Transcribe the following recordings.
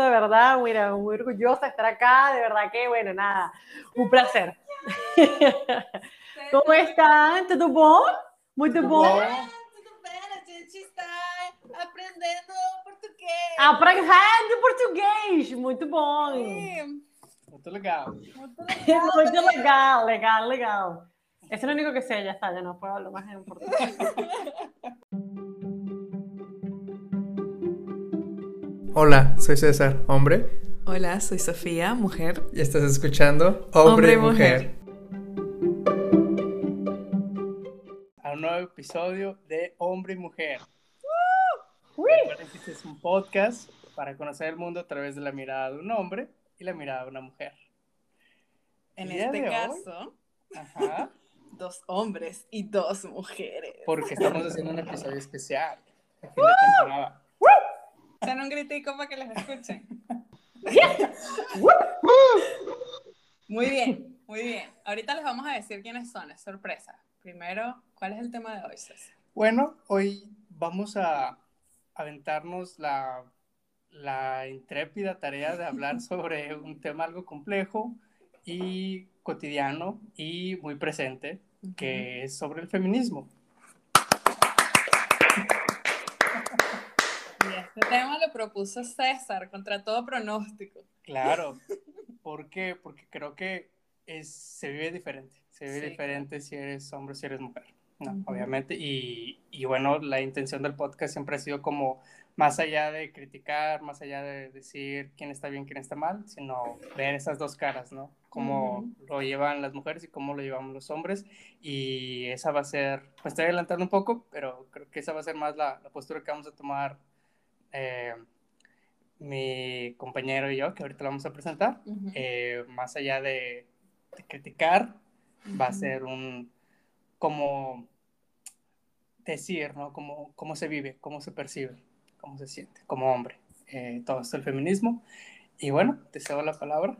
de verdad, mira, muy orgullosa de estar acá, de verdad que, bueno, nada, un placer. ¿Cómo están? ¿Todo bom? Muito bom? Tudo bem, a gente está aprendendo português. Aprendendo português, muito bom. Sim, Muito legal. muito legal. Muito legal, legal, legal. Eso es lo único que sé, ya está, ya no puedo hablar más en portugués. Hola, soy César, hombre, Hola, soy Sofía, mujer. y estás escuchando Hombre, Hombre Mujer. A un nuevo episodio de Hombre y Mujer. Recuerden que este es un podcast para conocer el mundo a través de la mirada de un hombre y la mirada de una mujer. En este hoy- caso, Ajá, dos hombres y dos mujeres. porque estamos haciendo un episodio especial de fin de temporada. Echan un gritico para que les escuchen. Muy bien, muy bien. Ahorita les vamos a decir quiénes son, es sorpresa. Primero, ¿cuál es el tema de hoy, César? Bueno, hoy vamos a aventarnos la, la intrépida tarea de hablar sobre un tema algo complejo y cotidiano y muy presente, que es sobre el feminismo. Y este tema lo propuso César contra todo pronóstico. Claro, ¿por qué? Porque creo que es, se vive diferente, se vive Sí, diferente si eres hombre o si eres mujer, ¿no? Ujú. Obviamente, y, y bueno, la intención del podcast siempre ha sido como más allá de criticar, más allá de decir quién está bien, quién está mal, sino ver esas dos caras, ¿no? Cómo lo llevan las mujeres y cómo lo llevamos los hombres, y esa va a ser, me estoy adelantando un poco, pero creo que esa va a ser más la, la postura que vamos a tomar eh, mi compañero y yo, que ahorita lo vamos a presentar Ujú. eh, más allá de, de criticar, va a ser un como decir, ¿no? Cómo, cómo se vive, cómo se percibe, cómo se siente como hombre. Eh, todo esto el feminismo. Y bueno, te cedo la palabra.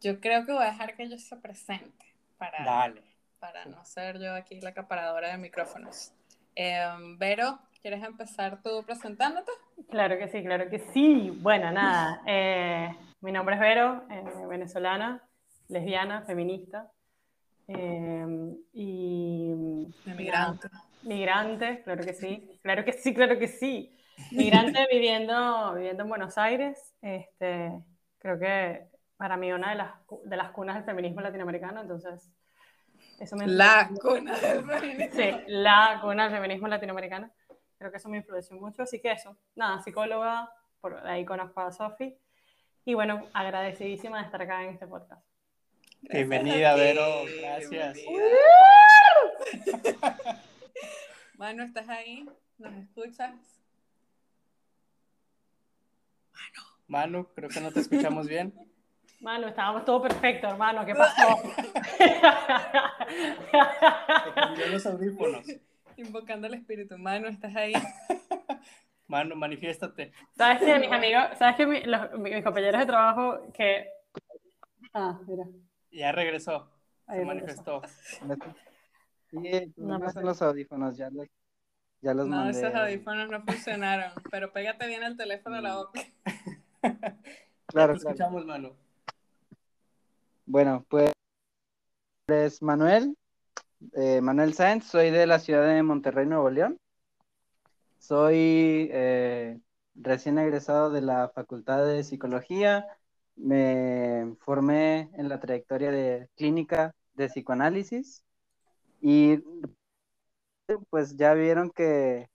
Yo creo que voy a dejar que ellos se presente para, Dale. para no ser yo aquí la acaparadora de micrófonos. Em, Vero, ¿quieres empezar tú presentándote? Claro que sí, claro que sí. Bueno, nada, eh, mi nombre es Vero, eh, venezolana, lesbiana, feminista. eh, y Emigrante. Migrante, claro que sí, claro que sí, claro que sí. Migrante viviendo, viviendo en Buenos Aires, este, creo que para mí una de las, de las cunas del feminismo latinoamericano, entonces eso me La cuna del feminismo. Sí, la cuna del feminismo latinoamericano, creo que eso me influenció mucho, así que eso, nada, psicóloga, por ahí conozco a Sofi, y bueno, agradecidísima de estar acá en este podcast. Bienvenida, Vero. Gracias. bienvenida. Manu, ¿estás ahí? ¿Nos escuchas? Manu, creo que no te escuchamos bien. Manu, estábamos todo perfecto, hermano, ¿qué pasó? Cambió los audífonos. Invocando al espíritu. Manu, ¿estás ahí? Manu, manifiéstate. ¿Sabes que mis amigos, sabes que mi- los- mis compañeros de trabajo que... Ah, mira. Ya regresó. Ahí Se regresó. manifestó. Sí, No no los audífonos, ya los, ya los No, mandé. esos audífonos no funcionaron, pero pégate bien el teléfono a la boca. Claro, Te claro. escuchamos, Manu. Bueno, pues es Manuel, eh, Manuel Sáenz, soy de la ciudad de Monterrey, Nuevo León. Soy eh, recién egresado de la Facultad de Psicología. Me formé en la trayectoria de clínica de psicoanálisis y pues ya vieron que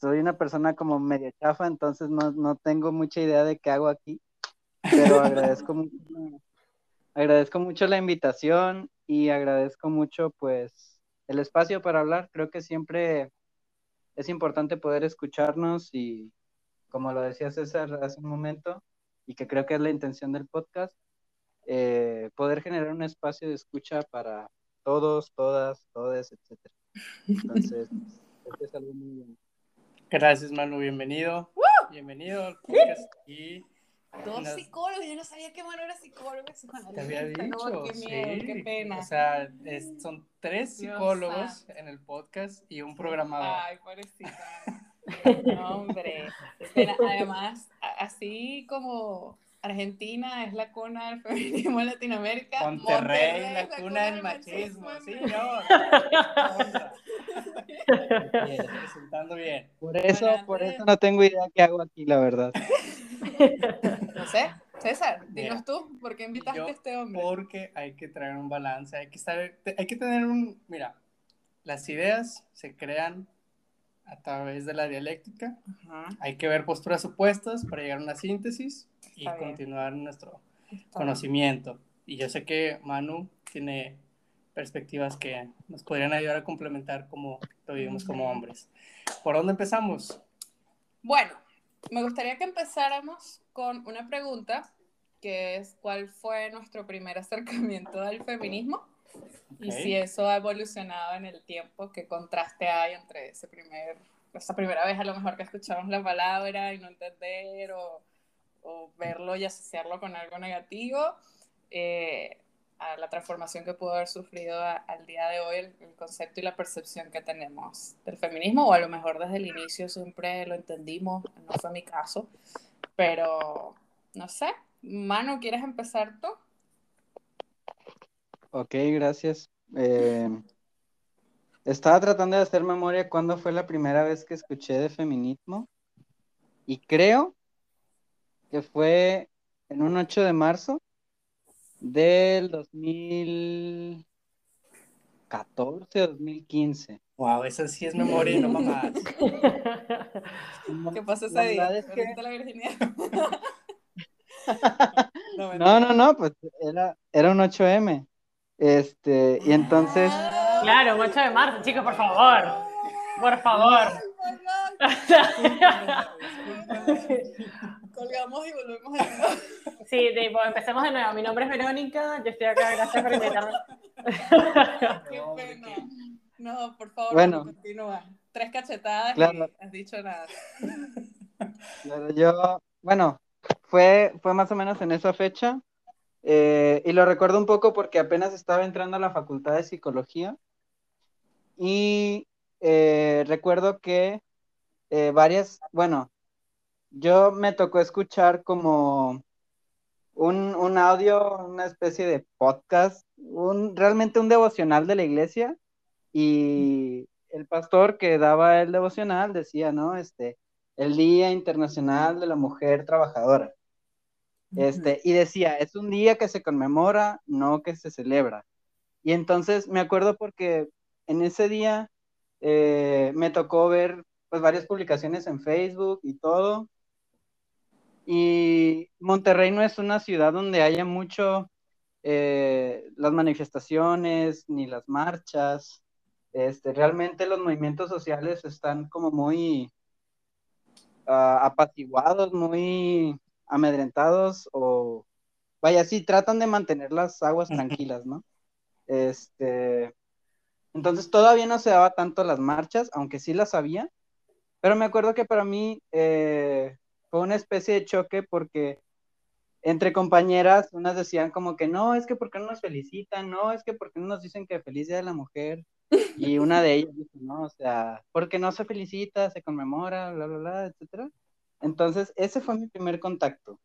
soy una persona como medio chafa, entonces no, no tengo mucha idea de qué hago aquí, pero agradezco mucho, agradezco mucho la invitación y agradezco mucho pues el espacio para hablar. Creo que siempre es importante poder escucharnos y como lo decía César hace un momento, y que creo que es la intención del podcast, eh, poder generar un espacio de escucha para todos, todas, todes, etcétera. Entonces, que es algo muy bueno. Gracias, Manu. Bienvenido. Bienvenido al podcast. Y Dos Nos- psicólogos, yo no sabía que Manu era psicólogo te había dicho. No, qué miedo, sí. qué pena. O sea, es- son tres psicólogos en el podcast y un programador. Ay, pobrecita. No, hombre. Espera, además, así como Argentina es la cuna del feminismo en Latinoamérica, Monterrey, es la cuna del machismo, en señor. Honra. Bien, Presentando bien. Por eso, Bueno, por eso no tengo idea qué hago aquí, la verdad. No sé, César, Mira, dinos tú, ¿por qué invitaste a este hombre? Porque hay que traer un balance, hay que saber, hay que tener un, mira, las ideas se crean a través de la dialéctica, Ajá, hay que ver posturas opuestas para llegar a una síntesis y Está bien. continuar nuestro está bien. conocimiento. Y yo sé que Manu tiene perspectivas que nos podrían ayudar a complementar como lo vivimos como hombres. ¿Por dónde empezamos? Bueno, me gustaría que empezáramos con una pregunta, que es ¿cuál fue nuestro primer acercamiento al feminismo? Y si eso ha evolucionado en el tiempo, ¿qué contraste hay entre ese primer, esa primera vez a lo mejor que escuchamos la palabra y no entender o, o verlo y asociarlo con algo negativo, eh, a la transformación que pudo haber sufrido al día de hoy el, concepto y la percepción que tenemos del feminismo, o a lo mejor desde el inicio siempre lo entendimos, no fue mi caso, pero no sé, Manu, ¿quieres empezar tú? Ok, gracias. Eh, estaba tratando de hacer memoria cuándo fue la primera vez que escuché de feminismo y creo que fue en un 8 de marzo del 2014 o 2015. Wow, esa sí es memoria no mamadas. ¿Qué pasó ese día? es que- ¿Perdiste la virginidad? no, No, no, no, pues era, era un 8M. Este, y entonces, Ah, Claro, un 8 de marzo, chicos, por favor. Por favor. Colgamos y volvemos a nuevo. Sí, tipo, empecemos de nuevo. Mi nombre es Verónica, yo estoy acá, gracias por invitarme. Qué No, pena. ¿de No, por favor, Bueno. continúa. Tres cachetadas Claro. y has dicho nada. Claro, yo, bueno, fue, fue más o menos en esa fecha, eh, y lo recuerdo un poco porque apenas estaba entrando a la facultad de psicología, y eh, recuerdo que eh, varias, bueno, yo me tocó escuchar como un, un audio, una especie de podcast, un, realmente un devocional de la iglesia, y el pastor que daba el devocional decía, ¿no? Este, el Día Internacional de la Mujer Trabajadora. Este, y decía, es un día que se conmemora, no que se celebra. Y entonces me acuerdo porque en ese día eh, me tocó ver pues varias publicaciones en Facebook y todo. Y Monterrey no es una ciudad donde haya mucho eh, las manifestaciones ni las marchas. Este, realmente los movimientos sociales están como muy ah, apaciguados, muy amedrentados o vaya, sí, tratan de mantener las aguas tranquilas, ¿no? Este, entonces todavía no se daba tanto las marchas, aunque sí las había, pero me acuerdo que para mí eh, fue una especie de choque porque entre compañeras, unas decían como que no, es que ¿por qué no nos felicitan? No, es que ¿por qué no nos dicen que feliz Día de la Mujer? Y una de ellas dijo, no, o sea, porque no se felicita, se conmemora, bla, bla, bla, etcétera. Entonces, ese fue mi primer contacto.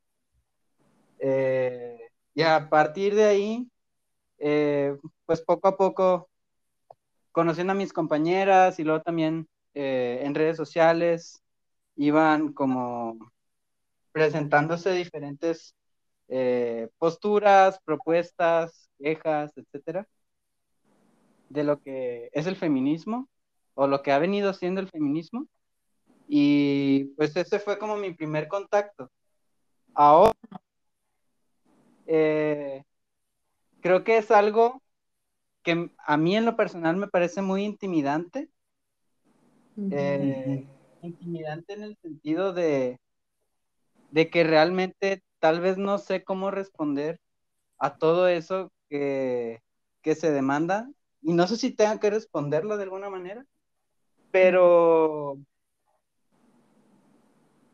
Eh, y a partir de ahí, eh, pues poco a poco, conociendo a mis compañeras y luego también eh, en redes sociales, iban como presentándose diferentes eh, posturas, propuestas, quejas, etcétera, de lo que es el feminismo o lo que ha venido siendo el feminismo. Y pues ese fue como mi primer contacto. Ahora, eh, creo que es algo que a mí en lo personal me parece muy intimidante. Eh, intimidante en el sentido de, de que realmente tal vez no sé cómo responder a todo eso que, que se demanda. Y no sé si tenga que responderlo de alguna manera, pero,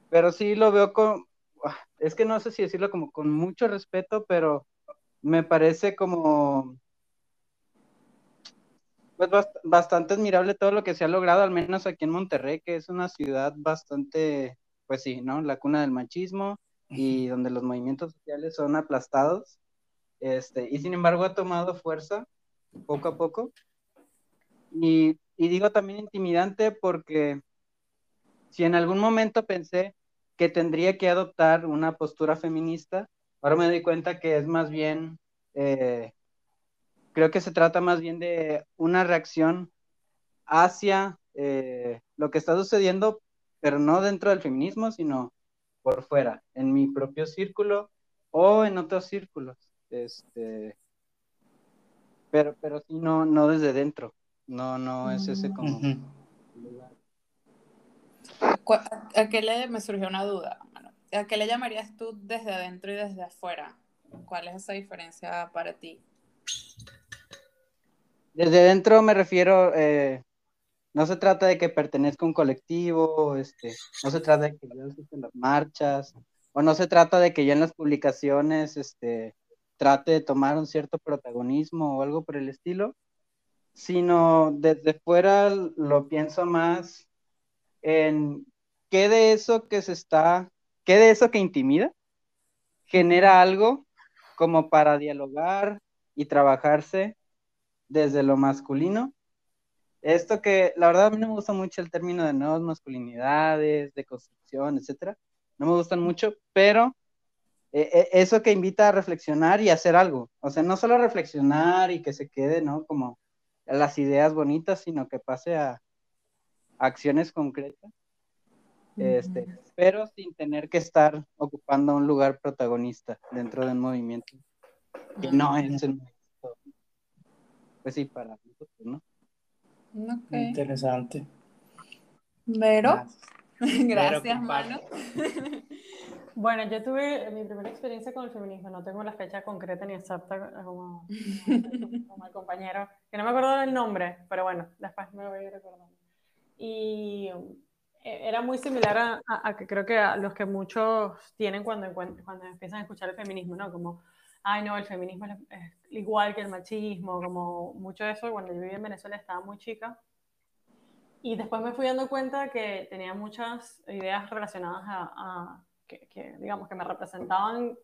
pero sí lo veo con, es que no sé si decirlo como con mucho respeto, pero me parece como, Pues bast- bastante admirable todo lo que se ha logrado, al menos aquí en Monterrey, que es una ciudad bastante, pues sí, ¿no? La cuna del machismo y donde los movimientos sociales son aplastados. Este, y sin embargo ha tomado fuerza poco a poco. Y, y digo también intimidante porque si en algún momento pensé que tendría que adoptar una postura feminista, ahora me doy cuenta que es más bien, eh, creo que se trata más bien de una reacción hacia eh, lo que está sucediendo, pero no dentro del feminismo, sino por fuera, en mi propio círculo o en otros círculos. Este, pero, pero sí, no, no desde dentro. No, no es ese como Ujú. lugar. ¿Cu- ¿A a qué le me surgió una duda? ¿A qué le llamarías tú desde adentro y desde afuera? ¿Cuál es esa diferencia para ti? Desde dentro me refiero, eh, no se trata de que pertenezca a un colectivo, este, no se trata de que yo esté en las marchas, o no se trata de que yo en las publicaciones este, trate de tomar un cierto protagonismo o algo por el estilo, sino desde fuera lo pienso más en qué de eso que se está, qué de eso que intimida genera algo como para dialogar y trabajarse desde lo masculino. Esto que la verdad a mí no me gusta mucho el término de nuevas masculinidades, de construcción, etcétera. No me gustan mucho, pero eh, eh, eso que invita a reflexionar y hacer algo. O sea, no solo reflexionar y que se quede, ¿no? Como las ideas bonitas, sino que pase a acciones concretas. Este, pero sin tener que estar ocupando un lugar protagonista dentro de un movimiento que no es el movimiento. Pues sí, para nosotros, ¿no? Ok. Interesante. Vero, Gracias. Manu. Bueno, yo tuve mi primera experiencia con el feminismo, no tengo la fecha concreta ni exacta como, como el compañero, que no me acuerdo del nombre, pero bueno, después me voy a ir recordando. Y eh, era muy similar a, a- a que creo que a los que muchos tienen cuando, cuando empiezan a escuchar el feminismo, ¿no? Como, ay, no, el feminismo es, igual que el machismo, como mucho eso, cuando yo vivía en Venezuela estaba muy chica. Y después me fui dando cuenta que tenía muchas ideas relacionadas a, a- que, que, digamos, que me representaban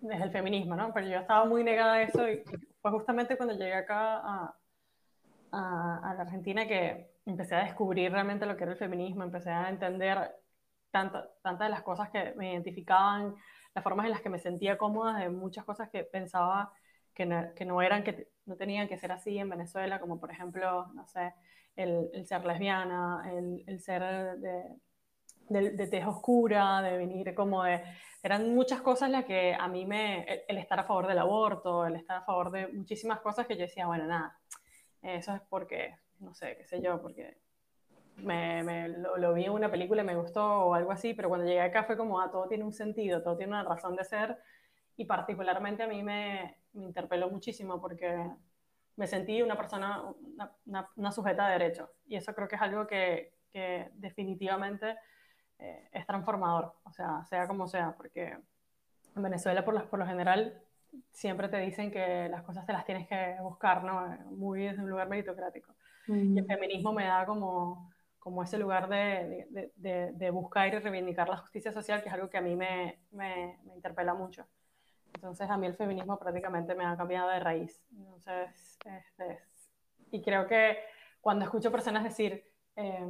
desde el feminismo, ¿no? Pero yo estaba muy negada a eso y fue justamente cuando llegué acá a, a, a la Argentina que empecé a descubrir realmente lo que era el feminismo, empecé a entender tantas tantas de las cosas que me identificaban, las formas en las que me sentía cómoda, de muchas cosas que pensaba que no, que no eran, que no tenían que ser así en Venezuela, como por ejemplo, no sé, el, el ser lesbiana, el, el ser de, de, de tez oscura, de venir como de... Eran muchas cosas las que a mí me... El, el estar a favor del aborto, el estar a favor de muchísimas cosas que yo decía, bueno, nada, eso es porque, no sé, qué sé yo, porque me, me lo, lo, vi en una película y me gustó o algo así, pero cuando llegué acá fue como, ah, todo tiene un sentido, todo tiene una razón de ser y particularmente a mí me, me interpeló muchísimo porque me sentí una persona, una, una, una, sujeta de derecho y eso creo que es algo que, que definitivamente eh, es transformador, o sea, sea como sea, porque en Venezuela por, las, por lo general siempre te dicen que las cosas te las tienes que buscar, ¿no? Muy desde un lugar meritocrático. Mm. Y el feminismo me da como, como ese lugar de, de, de, de, buscar y reivindicar la justicia social, que es algo que a mí me, me, me, interpela mucho. Entonces, a mí el feminismo prácticamente me ha cambiado de raíz. Entonces, este, y creo que cuando escucho personas decir, eh,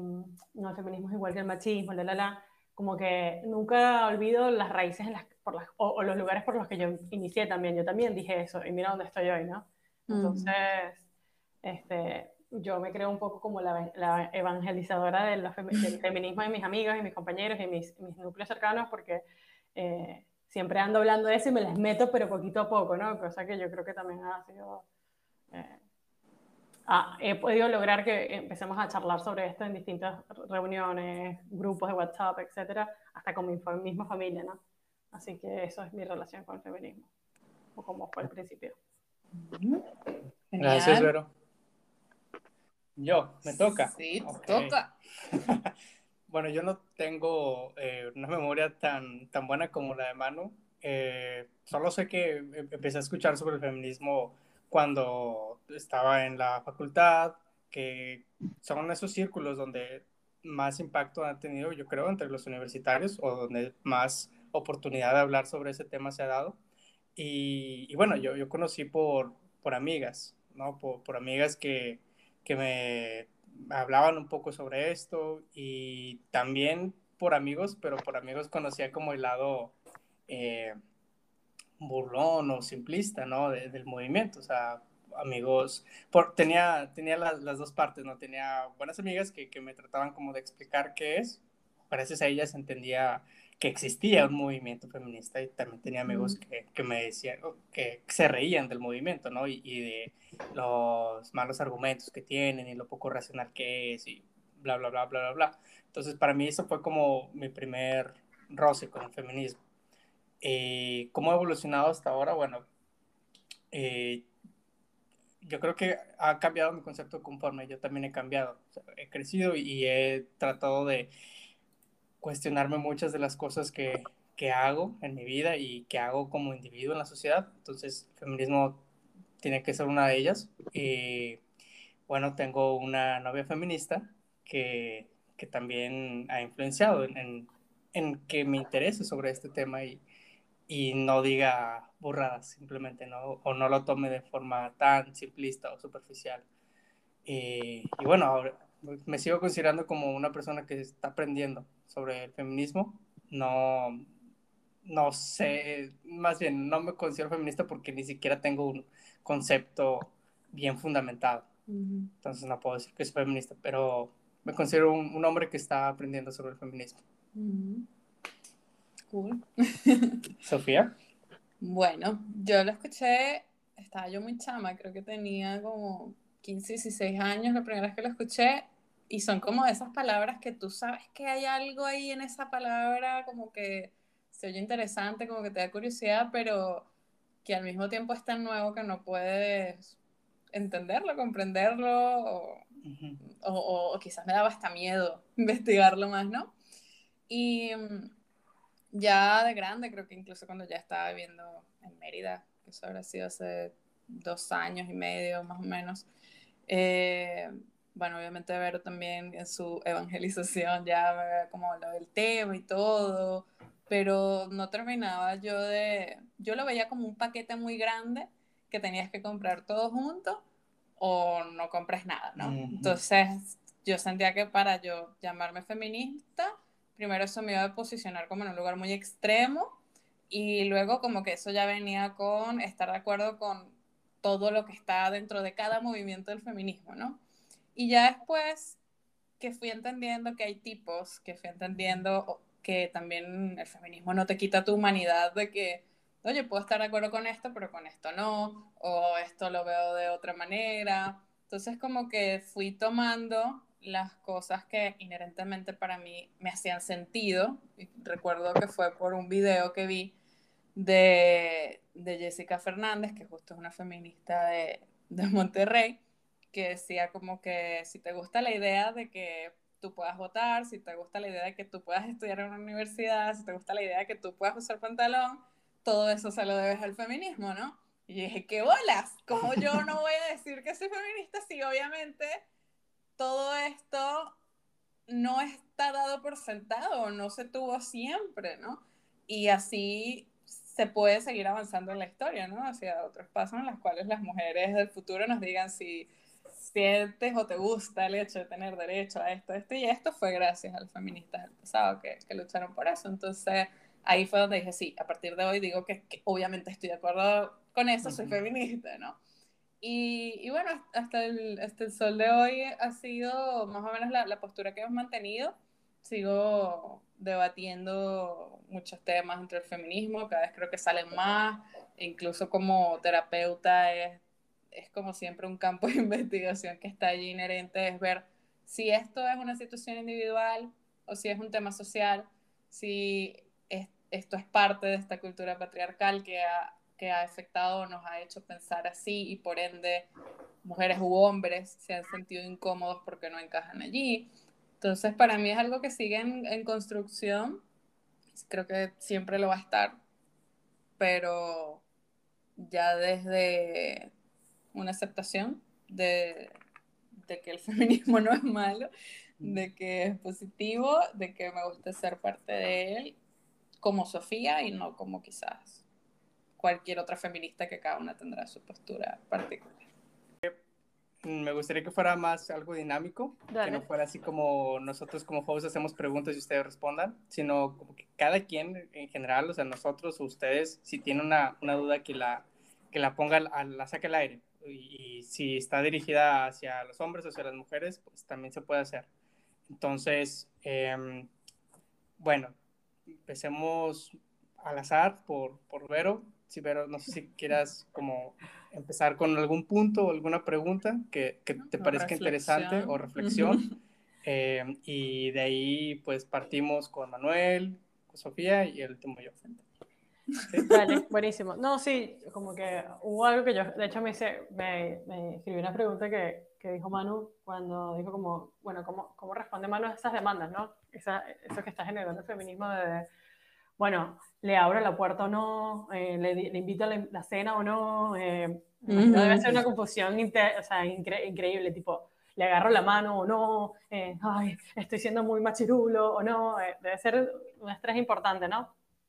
no, el feminismo es igual que el machismo, la, la, la, como que nunca olvido las raíces en las, por las, o, o, los lugares por los que yo inicié también. Yo también dije eso y mira dónde estoy hoy, ¿no? Entonces, mm. este, yo me creo un poco como la, la evangelizadora de la, del feminismo de mis amigos y mis compañeros y mis, mis núcleos cercanos porque eh, siempre ando hablando de eso y me les meto, pero poquito a poco, ¿no? Cosa que yo creo que también ha sido... Eh, ah, he podido lograr que empecemos a charlar sobre esto en distintas reuniones, grupos de WhatsApp, etcétera, hasta con mi misma familia, ¿no? Así que eso es mi relación con el feminismo, o como fue al principio. Gracias, Vero. Yo, me toca. Sí, okay. toca. bueno, yo no tengo eh, una memoria tan, tan buena como la de Manu. Eh, solo sé que empecé a escuchar sobre el feminismo cuando estaba en la facultad, que son esos círculos donde más impacto han tenido, yo creo, entre los universitarios o donde más oportunidad de hablar sobre ese tema se ha dado. Y, bueno, yo, yo conocí por, por amigas, ¿no? Por, por amigas que, que me hablaban un poco sobre esto y también por amigos, pero por amigos conocía como el lado eh, burlón o simplista, ¿no? del movimiento, o sea, amigos, por, tenía, tenía las, las, dos partes, ¿no? Tenía buenas amigas que, que, me trataban como de explicar qué es, gracias a ellas entendía que existía un movimiento feminista y también tenía amigos que, que me decían, que, se reían del movimiento, ¿no? Y, y, de los malos argumentos que tienen y lo poco racional que es y bla, bla, bla, bla, bla, bla. Entonces, para mí eso fue como mi primer roce con el feminismo. Eh, ¿Cómo ha evolucionado hasta ahora? Bueno, eh, yo creo que ha cambiado mi concepto conforme yo también he cambiado. he crecido y he tratado de cuestionarme muchas de las cosas que, que, hago en mi vida y que hago como individuo en la sociedad. Entonces, el feminismo tiene que ser una de ellas. Y bueno, tengo una novia feminista que, que también ha influenciado en, en, en, que me interese sobre este tema y, y no diga burradas simplemente, ¿no? O no lo tome de forma tan simplista o superficial. Y, y bueno, ahora me sigo considerando como una persona que está aprendiendo sobre el feminismo. No, no sé, más bien no me considero feminista porque ni siquiera tengo un concepto bien fundamentado. Entonces no puedo decir que soy feminista, pero me considero un, un hombre que está aprendiendo sobre el feminismo. Cool. Sofía. Bueno, yo lo escuché, estaba yo muy chama, creo que tenía como 15, 16 años la primera vez que lo escuché y son como esas palabras que tú sabes que hay algo ahí en esa palabra, como que se oye interesante, como que te da curiosidad, pero que al mismo tiempo es tan nuevo que no puedes entenderlo, comprenderlo, o, o, o, quizás me daba hasta miedo investigarlo más, ¿no? Y mm, ya de grande, creo que incluso cuando ya estaba viviendo en Mérida, que eso habrá sido hace dos años y medio más o menos, eh, bueno, obviamente Vero también en su evangelización ya como lo del tema y todo, pero no terminaba yo de, yo lo veía como un paquete muy grande que tenías que comprar todo junto o no compres nada, ¿no? Entonces yo sentía que para yo llamarme feminista, primero eso me iba a posicionar como en un lugar muy extremo y luego como que eso ya venía con estar de acuerdo con todo lo que está dentro de cada movimiento del feminismo, ¿no? Y ya después que fui entendiendo que hay tipos, que fui entendiendo que también el feminismo no te quita tu humanidad de que, oye, puedo estar de acuerdo con esto, pero con esto no, o esto lo veo de otra manera. Entonces como que fui tomando las cosas que inherentemente para mí me hacían sentido. recuerdo que fue por un video que vi de, de Jessica Fernández, que justo es una feminista de, de Monterrey, que decía como que si te gusta la idea de que tú puedas votar, si te gusta la idea de que tú puedas estudiar en una universidad, si te gusta la idea de que tú puedas usar pantalón, todo eso se lo debes al feminismo, ¿no? Y dije, ¿qué bolas? ¿Cómo yo no voy a decir que soy feminista si obviamente todo esto no está dado por sentado, no se tuvo siempre, ¿no? Y así se puede seguir avanzando en la historia, ¿no? Hacia otros pasos en los cuales las mujeres del futuro nos digan si sientes o te gusta el hecho de tener derecho a esto, esto y esto, fue gracias a los feministas del pasado que, que lucharon por eso. Entonces, ahí fue donde dije, sí, a partir de hoy digo que, obviamente estoy de acuerdo con eso, soy feminista, ¿no? Y, y, bueno, hasta el, hasta el sol de hoy ha sido más o menos la, la postura que hemos mantenido. Sigo debatiendo muchos temas entre el feminismo, cada vez creo que salen más, incluso como terapeuta es es como siempre un campo de investigación que está allí inherente, es ver si esto es una situación individual o si es un tema social, si esto es parte de esta cultura patriarcal que ha, que ha afectado o nos ha hecho pensar así y por ende mujeres u hombres se han sentido incómodos porque no encajan allí. Entonces, para mí es algo que sigue en, en construcción. Creo que siempre lo va a estar, pero ya desde una aceptación de, de que el feminismo no es malo, de que es positivo, de que me gusta ser parte de él como Sofía y no como quizás cualquier otra feminista que cada una tendrá su postura particular. Me gustaría que fuera más algo dinámico, que no fuera así como nosotros como hosts hacemos preguntas y ustedes respondan, sino como que cada quien en general, o sea, nosotros o ustedes, si tienen una, una duda que la, que la ponga, la saque al aire. Y, si está dirigida hacia los hombres o hacia las mujeres, pues también se puede hacer. Entonces, em, bueno, empecemos al azar por, por Vero. Si Vero, no sé si quieras como empezar con algún punto o alguna pregunta que, que te parezca interesante o reflexión. Eh, y de ahí pues partimos con Manuel, con Sofía y el último yo. Vale, buenísimo. No, sí, como que hubo algo que yo, de hecho me hice, me, me escribí una pregunta que, que, dijo Manu cuando dijo como, bueno, ¿cómo, cómo responde Manu a esas demandas, no? Esa, eso que está generando el feminismo de, bueno, le abro la puerta o no, eh, le, le, invito a la, cena o no, eh, no debe ser una confusión o sea, increíble, tipo, le agarro la mano o no, eh, ay, estoy siendo muy machirulo o no, debe ser un estrés importante, ¿no?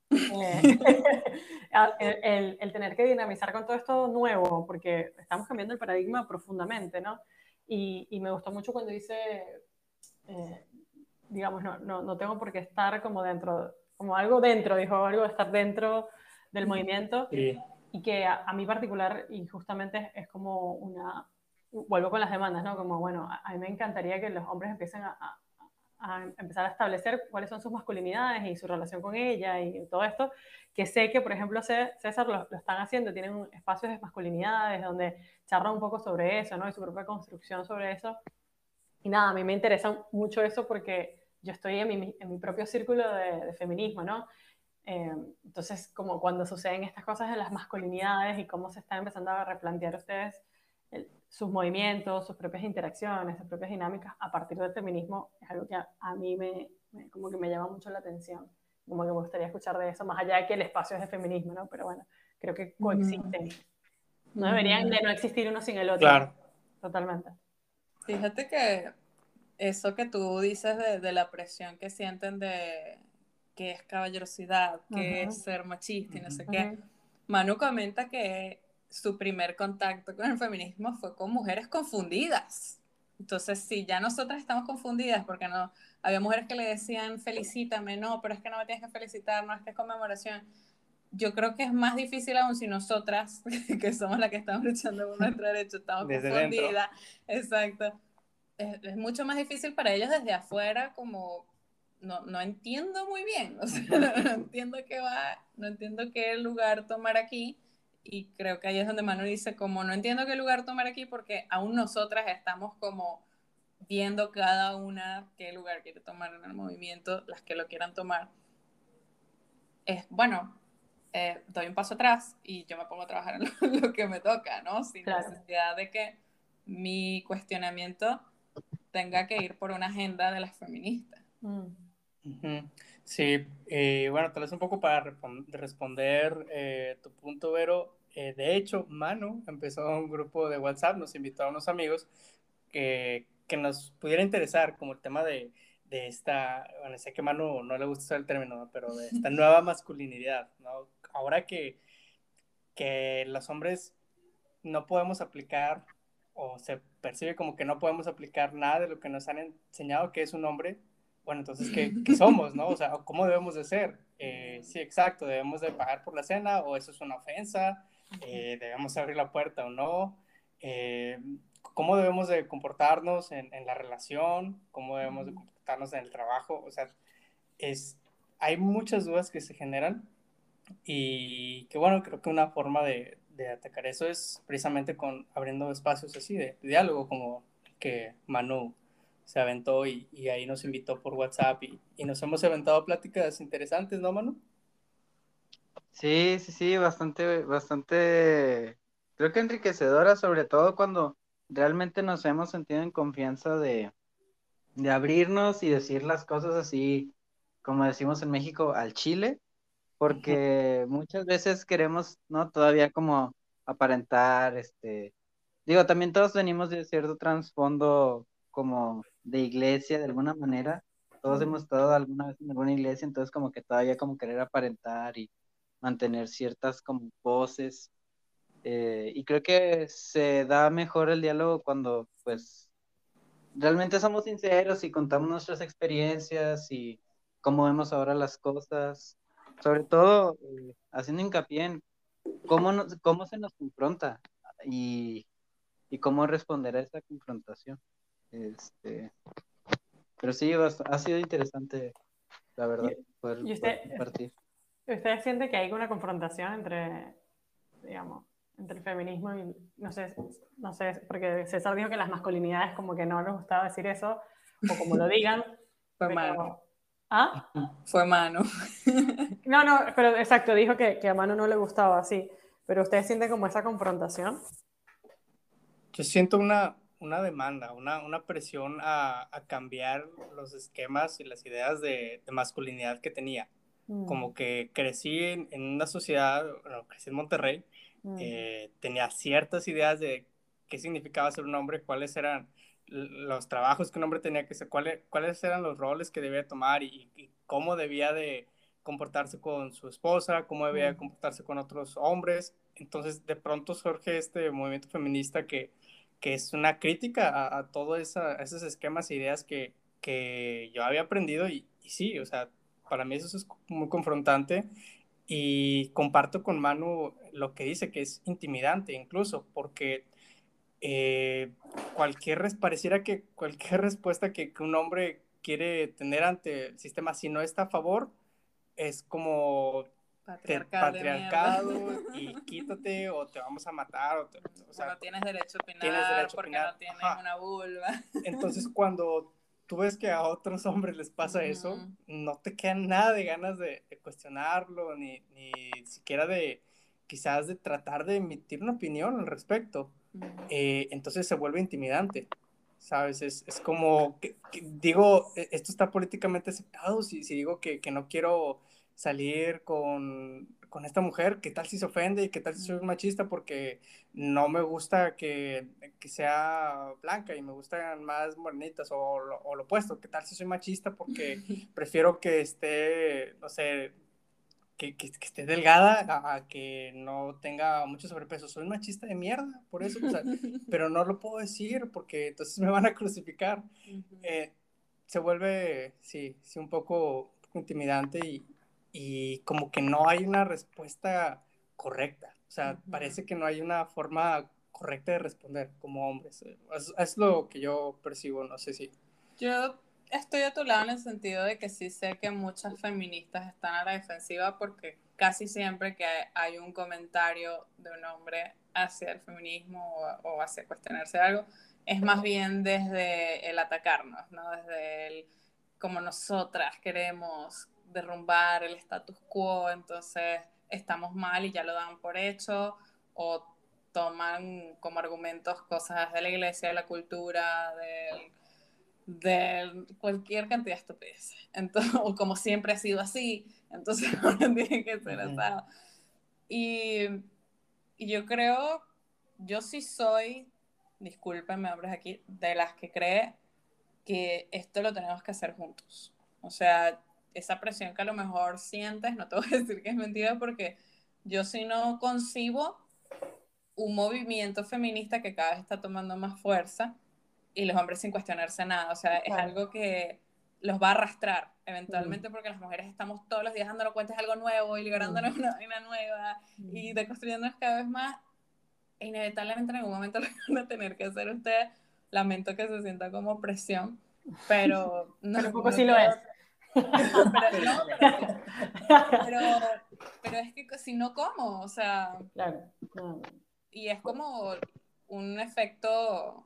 el, el, tener que dinamizar con todo esto nuevo, porque estamos cambiando el paradigma profundamente, ¿no? Y, y me gustó mucho cuando dice, digamos, no, no, no tengo por qué estar como dentro como algo dentro, dijo, algo de estar dentro del movimiento. Y que a, mí particular, y justamente es como una, vuelvo con las demandas, ¿no? Como, bueno, a, mí me encantaría que los hombres empiecen a, a, empezar a establecer cuáles son sus masculinidades y su relación con ella y todo esto, que sé que, por ejemplo, César lo, lo están haciendo, tienen espacios de masculinidades donde charlan un poco sobre eso, ¿no? Y su propia construcción sobre eso. Y nada, a mí me interesa mucho eso porque yo estoy en mi, en mi propio círculo de, feminismo, ¿no? Eh, entonces, como cuando suceden estas cosas de las masculinidades y cómo se están empezando a replantear ustedes sus movimientos, sus propias interacciones, sus propias dinámicas a partir del feminismo, es algo que a, mí me, como que me llama mucho la atención. Como que me gustaría escuchar de eso, más allá de que el espacio es de feminismo, ¿no? Pero bueno, creo que coexisten. No deberían de no existir uno sin el otro. Claro. Totalmente. Fíjate que eso que tú dices de, la presión que sienten de que es caballerosidad, que es ser machista y no sé qué. Manu comenta que su primer contacto con el feminismo fue con mujeres confundidas. Entonces, si ya nosotras estamos confundidas, porque no había mujeres que le decían felicítame, no, pero es que no me tienes que felicitar, no es que es conmemoración. Yo creo que es más difícil aún si nosotras, que somos las que estamos luchando por nuestro derecho, estamos confundidas. Exacto es, mucho más difícil para ellos desde afuera, como no, no entiendo muy bien, o sea, no, entiendo qué va, no entiendo qué lugar tomar aquí. Y creo que ahí es donde Manu dice, como no entiendo qué lugar tomar aquí porque aún nosotras estamos como viendo cada una qué lugar quiere tomar en el movimiento, las que lo quieran tomar. Es, bueno, eh, doy un paso atrás y yo me pongo a trabajar en lo, que me toca, ¿no? Sin necesidad de que mi cuestionamiento tenga que ir por una agenda de las feministas. Mm. Sí, eh, bueno, tal vez un poco para responder eh, tu punto, Vero. Eh, de hecho, Manu empezó un grupo de WhatsApp, nos invitó a unos amigos que, que nos pudiera interesar como el tema de, de esta, bueno, sé que Manu no le gusta usar el término, pero de esta nueva masculinidad, ¿no? Ahora que, que los hombres no podemos aplicar o se percibe como que no podemos aplicar nada de lo que nos han enseñado que es un hombre, bueno, entonces, ¿qué, qué somos, no? O sea, ¿cómo debemos de ser? Eh, sí, exacto, ¿debemos de pagar por la cena o eso es una ofensa? Eh, ¿Debemos abrir la puerta o no? Eh, ¿Cómo debemos de comportarnos en, en, la relación? ¿Cómo debemos de comportarnos en el trabajo? O sea, es, hay muchas dudas que se generan y que bueno, creo que una forma de, de atacar eso es precisamente con abriendo espacios así de, diálogo, como que Manu se aventó y, y, ahí nos invitó por WhatsApp y, y, nos hemos aventado pláticas interesantes, ¿no, Manu? Sí, sí, sí, bastante, bastante, creo que enriquecedora, sobre todo cuando realmente nos hemos sentido en confianza de, de abrirnos y decir las cosas así, como decimos en México, al chile, porque muchas veces queremos, ¿no? Todavía como aparentar, este, digo, también todos venimos de cierto trasfondo como de iglesia de alguna manera. Todos hemos estado alguna vez en alguna iglesia, entonces como que todavía como querer aparentar y mantener ciertas como poses. Eh, y creo que se da mejor el diálogo cuando pues realmente somos sinceros y contamos nuestras experiencias y cómo vemos ahora las cosas. Sobre todo eh, haciendo hincapié en cómo, cómo se nos confronta y, y cómo responder a esa confrontación. Este, pero sí, ha sido interesante, la verdad, poder, ¿Y usted, compartir. ¿Usted siente que hay una confrontación entre, digamos, entre el feminismo y, no sé, no sé, porque César dijo que las masculinidades como que no les gustaba decir eso, o como lo digan. Fue pero-. ¿Ah? Fue mano. No, no, pero exacto, dijo que, que a Manu no le gustaba así. Pero usted siente como esa confrontación. Yo siento una, una demanda, una, una presión a, a cambiar los esquemas y las ideas de, de masculinidad que tenía. Mm, Como que crecí en, en una sociedad, bueno, crecí en Monterrey, mm, eh, tenía ciertas ideas de qué significaba ser un hombre, cuáles eran los trabajos que un hombre tenía que hacer, cuáles, cuáles eran los roles que debía tomar y, y cómo debía de comportarse con su esposa, cómo debía de comportarse con otros hombres. Entonces, de pronto surge este movimiento feminista que, que es una crítica a, a todos esos esquemas e ideas que, que yo había aprendido y, y sí, o sea, para mí eso es muy confrontante y comparto con Manu lo que dice, que es intimidante incluso, porque eh, cualquier, res- pareciera que cualquier respuesta que, que un hombre quiere tener ante el sistema, si no está a favor, es como patriarcado y quítate o te vamos a matar. O, te- o O sea, no tienes derecho a opinar tienes derecho a porque opinar. no tienes Ajá. una vulva. entonces cuando tú ves que a otros hombres les pasa eso, no te queda nada de ganas de, de cuestionarlo, ni, ni siquiera de quizás de tratar de emitir una opinión al respecto. Eh, entonces se vuelve intimidante, ¿sabes? Es, es como, que, que digo, e- esto está políticamente aceptado, si, si digo que, que no quiero salir con, con esta mujer, ¿qué tal si se ofende y qué tal si soy machista? Porque no me gusta que, que sea blanca y me gustan más morenitas o, o lo opuesto, ¿qué tal si soy machista? Porque prefiero que esté, no sé, que, que- que esté delgada a, a que no tenga mucho sobrepeso. Soy machista de mierda, por eso, o sea, pero no lo puedo decir porque entonces me van a crucificar. Eh, se vuelve, sí, sí, un poco, intimidante y, y como que no hay una respuesta correcta. O sea, parece que no hay una forma correcta de responder como hombres. Es, es lo que yo percibo, no sé si. Yo estoy a tu lado en el sentido de que sí sé que muchas feministas están a la defensiva porque casi siempre que hay un comentario de un hombre hacia el feminismo o, hacia cuestionarse algo, es más bien desde el atacarnos, ¿no? Desde el como nosotras queremos derrumbar el status quo, entonces estamos mal y ya lo dan por hecho, o toman como argumentos cosas de la iglesia, de la cultura, del de cualquier cantidad de estupidez. Entonces, o como siempre ha sido así, entonces ahora tiene que ser asado. Y, y yo creo, yo sí soy, discúlpenme hombres aquí, de las que cree que esto lo tenemos que hacer juntos. O sea, esa presión que a lo mejor sientes, no te voy a decir que es mentira porque yo sí no concibo un movimiento feminista que cada vez está tomando más fuerza y los hombres sin cuestionarse nada. O sea, es Claro. algo que los va a arrastrar eventualmente porque las mujeres estamos todos los días dándonos cuenta de algo nuevo y liberándonos una vaina nueva y deconstruyéndonos cada vez más. E inevitablemente en algún momento lo van a tener que hacer ustedes. Lamento que se sienta como presión, pero no. Pero un poco no sí lo es. pero, no, pero, pero, pero es que si no, ¿cómo? O sea, Claro. y es como un efecto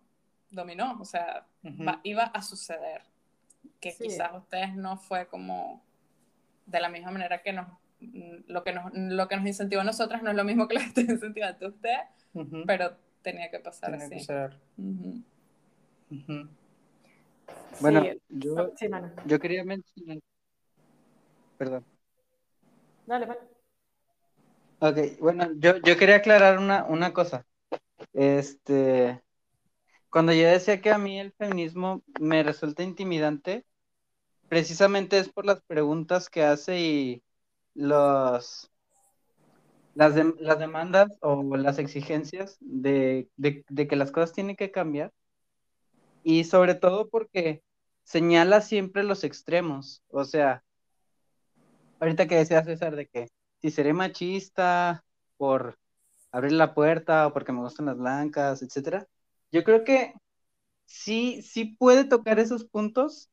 dominó, o sea, va- iba a suceder. Que Sí. quizás ustedes no fue como de la misma manera que nos lo que nos, lo que nos incentivó a nosotras no es lo mismo que lo que está incentivando a ustedes, Ujú. pero tenía que pasar que así. ser. Ujú. Ujú. Bueno, Sí. yo, Sí, yo quería mencionar, perdón. Dale, Manu. Ok, bueno, yo, yo quería aclarar una, una cosa. Este, cuando yo decía que a mí el feminismo me resulta intimidante, precisamente es por las preguntas que hace y las, las demandas o las exigencias de, de que las cosas tienen que cambiar. Y sobre todo porque señala siempre los extremos. O sea, ahorita que decía César de que si seré machista por abrir la puerta o porque me gustan las blancas, etcétera, yo creo que sí, sí puede tocar esos puntos,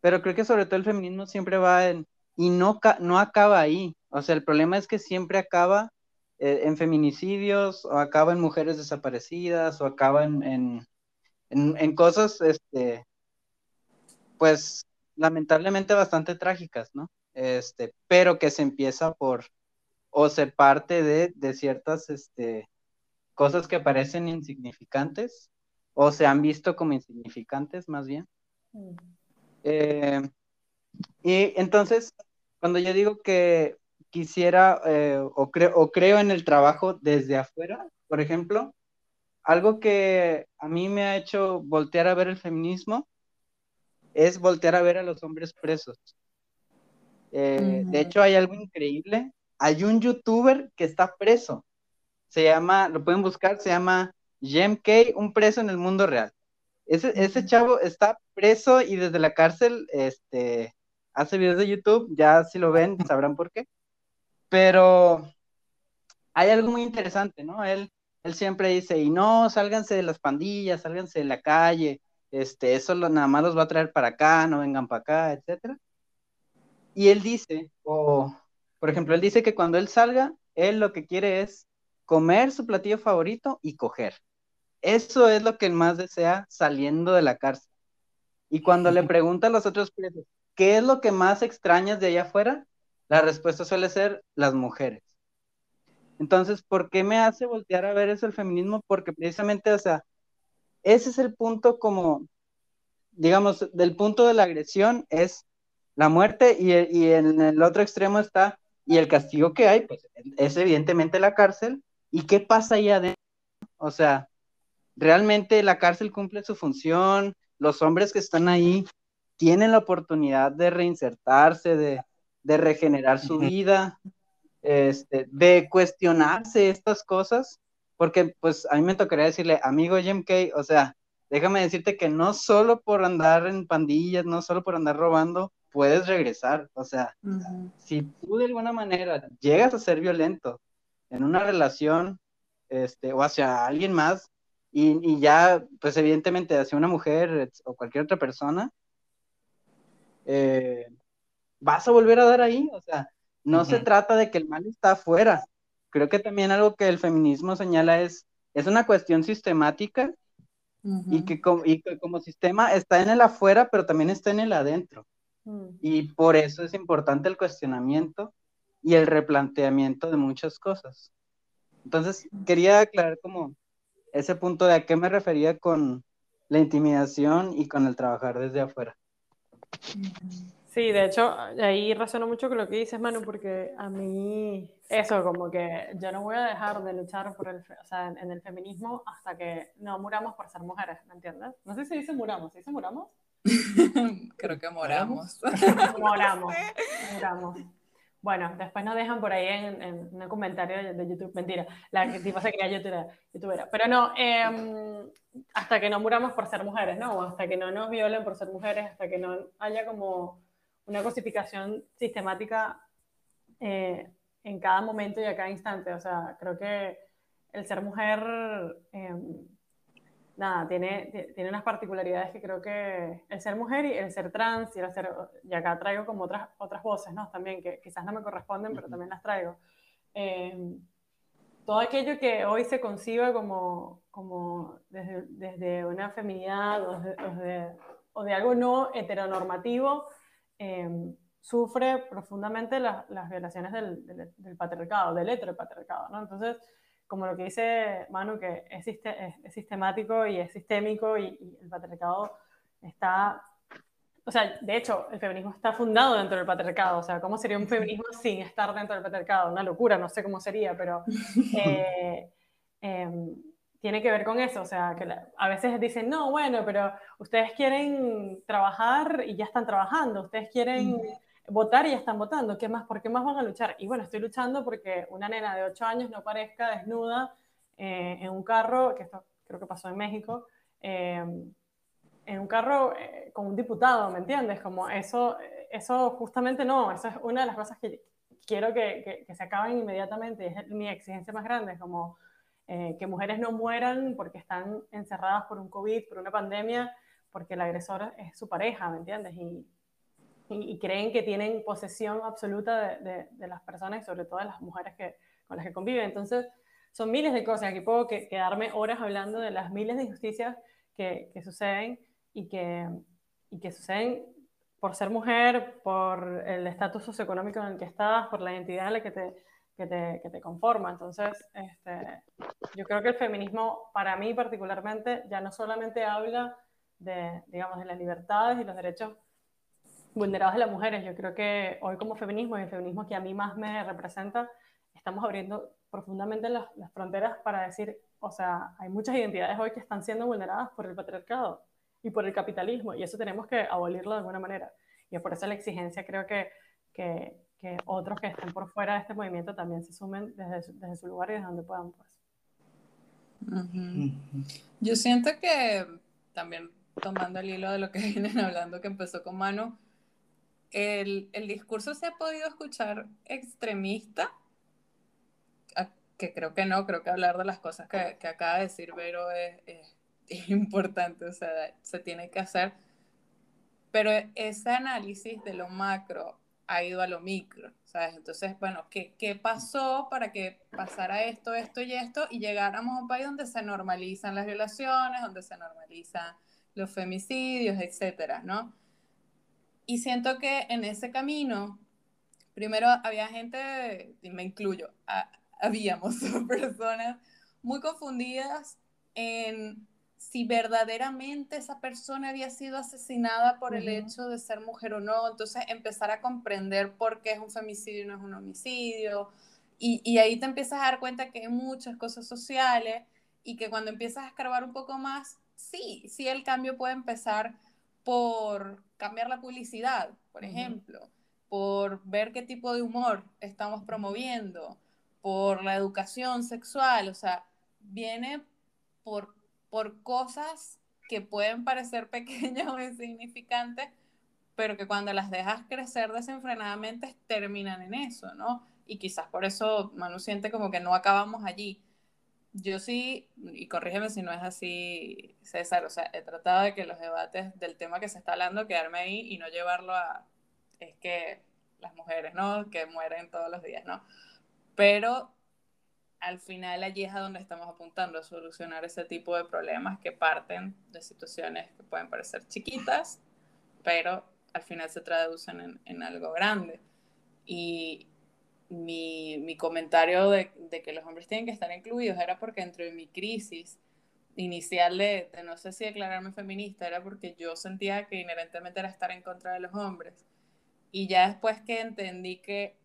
pero creo que sobre todo el feminismo siempre va en, y no, no acaba ahí. O sea, el problema es que siempre acaba eh, en feminicidios, o acaba en mujeres desaparecidas, o acaba en, en, en cosas, este, pues, lamentablemente bastante trágicas, ¿no? Este, pero que se empieza por, o se parte de, de ciertas, este, cosas que parecen insignificantes, o se han visto como insignificantes, más bien. Mm. Eh, y entonces, cuando yo digo que quisiera eh, o, creo, o creo en el trabajo desde afuera, por ejemplo, algo que a mí me ha hecho voltear a ver el feminismo es voltear a ver a los hombres presos. Eh, de hecho, hay algo increíble. Hay un youtuber que está preso. Se llama, lo pueden buscar, se llama Jem K, un preso en el mundo real. Ese, ese chavo está preso y desde la cárcel este, hace videos de YouTube. Ya si lo ven, sabrán por qué. Pero hay algo muy interesante, ¿no? Él, él siempre dice, y no, sálganse de las pandillas, sálganse de la calle, este, eso lo, nada más los va a traer para acá, no vengan para acá, etcétera. Y él dice, o, por ejemplo, él dice que cuando él salga, él lo que quiere es comer su platillo favorito y coger. Eso es lo que más desea saliendo de la cárcel. Y cuando le pregunta a los otros presos, ¿qué es lo que más extrañas de allá afuera? La respuesta suele ser las mujeres. Entonces, ¿por qué me hace voltear a ver eso el feminismo? Porque precisamente, o sea, ese es el punto como, digamos, del punto de la agresión es la muerte y, y en el otro extremo está, y el castigo que hay, pues es evidentemente la cárcel. ¿Y qué pasa ahí adentro? O sea, realmente la cárcel cumple su función, los hombres que están ahí tienen la oportunidad de reinsertarse, de, de regenerar su vida, este, de cuestionarse estas cosas, porque pues a mí me tocaría decirle, amigo Jim Kay, o sea, déjame decirte que no solo por andar en pandillas, no solo por andar robando, puedes regresar, o sea, si tú de alguna manera llegas a ser violento en una relación, este, o hacia alguien más, y, y ya, pues evidentemente hacia una mujer o cualquier otra persona, eh, vas a volver a dar ahí, o sea, no se trata de que el mal está afuera. Creo que también algo que el feminismo señala es, es una cuestión sistemática y, que como, como sistema está en el afuera, pero también está en el adentro. Mm. Y por eso es importante el cuestionamiento y el replanteamiento de muchas cosas. Entonces, quería aclarar como ese punto de a qué me refería con la intimidación y con el trabajar desde afuera. Sí, de hecho, ahí resueno mucho con lo que dices, Manu, porque a mí eso, como que yo no voy a dejar de luchar por el, o sea, en, el feminismo hasta que no muramos por ser mujeres, ¿me entiendes? No sé si dice muramos, ¿dice muramos? Creo que moramos. Moramos, moramos. Bueno, después nos dejan por ahí en, un comentario de, YouTube, mentira, la que tipo se crea youtuber, Pero no, em, hasta que no muramos por ser mujeres, ¿no? hasta que no nos violen por ser mujeres, hasta que no haya como una cosificación sistemática eh, en cada momento y a cada instante. O sea, creo que el ser mujer, em, nada, tiene, tiene unas particularidades que creo que el ser mujer y el ser trans y el ser, y acá traigo como otras, otras voces, ¿no? También que quizás no me corresponden, pero también las traigo. Em, todo aquello que hoy se conciba como, como desde, desde una feminidad o, de, o de algo no heteronormativo, Em, sufre profundamente las violaciones del, del, patriarcado, del heteropatriarcado, ¿no? Entonces, como lo que dice Manu, que es, es, sistemático y es sistémico y, el patriarcado está, o sea, de hecho, el feminismo está fundado dentro del patriarcado, o sea, ¿cómo sería un feminismo sin estar dentro del patriarcado? Una locura, no sé cómo sería, pero... Eh, em, tiene que ver con eso, o sea, que a veces dicen, no, bueno, pero ustedes quieren trabajar y ya están trabajando, ustedes quieren votar y están votando, ¿qué más? ¿Por qué más van a luchar? Y bueno, estoy luchando porque una nena de 8 años no parezca desnuda eh, en un carro, que esto creo que pasó en México, eh, en un carro eh, con un diputado, ¿me entiendes? Como eso, eso justamente no, eso es una de las cosas que quiero que, que, se acaben inmediatamente, es mi exigencia más grande, como eh, que mujeres no mueran porque están encerradas por un COVID, por una pandemia, porque el agresor es su pareja, ¿me entiendes? Y, y, creen que tienen posesión absoluta de, de, las personas y sobre todo de las mujeres que, con las que conviven. Entonces, son miles de cosas. Aquí puedo quedarme horas hablando de las miles de injusticias que, que suceden y que, y que suceden por ser mujer, por el estatus socioeconómico en el que estás, por la identidad en la que te, que te, que te conforma. Entonces, este, yo creo que el feminismo, para mí particularmente, ya no solamente habla de, digamos, de las libertades y los derechos vulnerados de las mujeres. Yo creo que hoy como feminismo y el feminismo que a mí más me representa, estamos abriendo profundamente las, las fronteras para decir, o sea, hay muchas identidades hoy que están siendo vulneradas por el patriarcado y por el capitalismo, y eso tenemos que abolirlo de alguna manera. Y es por eso la exigencia creo que, que, que otros que estén por fuera de este movimiento también se sumen desde, desde su lugar y desde donde puedan. Pues. Yo siento que también tomando el hilo de lo que vienen hablando que empezó con Manu, el, el discurso se ha podido escuchar extremista, que creo que no, creo que hablar de las cosas que, acaba de decir Vero es importante, o sea, se tiene que hacer, pero ese análisis de lo macro ha ido a lo micro, ¿sabes? Entonces, bueno, ¿qué, ¿qué, pasó para que pasara esto, esto y esto y llegáramos a un país donde se normalizan las violaciones, donde se normalizan los femicidios, etcétera, ¿no? Y siento que en ese camino, primero había gente, y me incluyo, habíamos personas muy confundidas en si verdaderamente esa persona había sido asesinada por el hecho de ser mujer o no. Entonces empezar a comprender por qué es un femicidio y no es un homicidio. Y, y, ahí te empiezas a dar cuenta que hay muchas cosas sociales y que cuando empiezas a escarbar un poco más, sí, sí el cambio puede empezar por cambiar la publicidad, por ejemplo, por ver qué tipo de humor estamos promoviendo, por la educación sexual, o sea, viene por por cosas que pueden parecer pequeñas o insignificantes, pero que cuando las dejas crecer desenfrenadamente terminan en eso, ¿no? Y quizás por eso Manu siente como que no acabamos allí. Yo sí, y corrígeme si no es así, César, o sea, he tratado de que los debates del tema que se está hablando, quedarme ahí y no llevarlo a, es que las mujeres, ¿no? Que mueren todos los días, ¿no? Pero al final allí es a donde estamos apuntando, a solucionar ese tipo de problemas que parten de situaciones que pueden parecer chiquitas, pero al final se traducen en, en algo grande. Y mi, mi comentario de, de, que los hombres tienen que estar incluidos era porque dentro de mi crisis inicial de, de no sé si declararme feminista, era porque yo sentía que inherentemente era estar en contra de los hombres. Y ya después que entendí que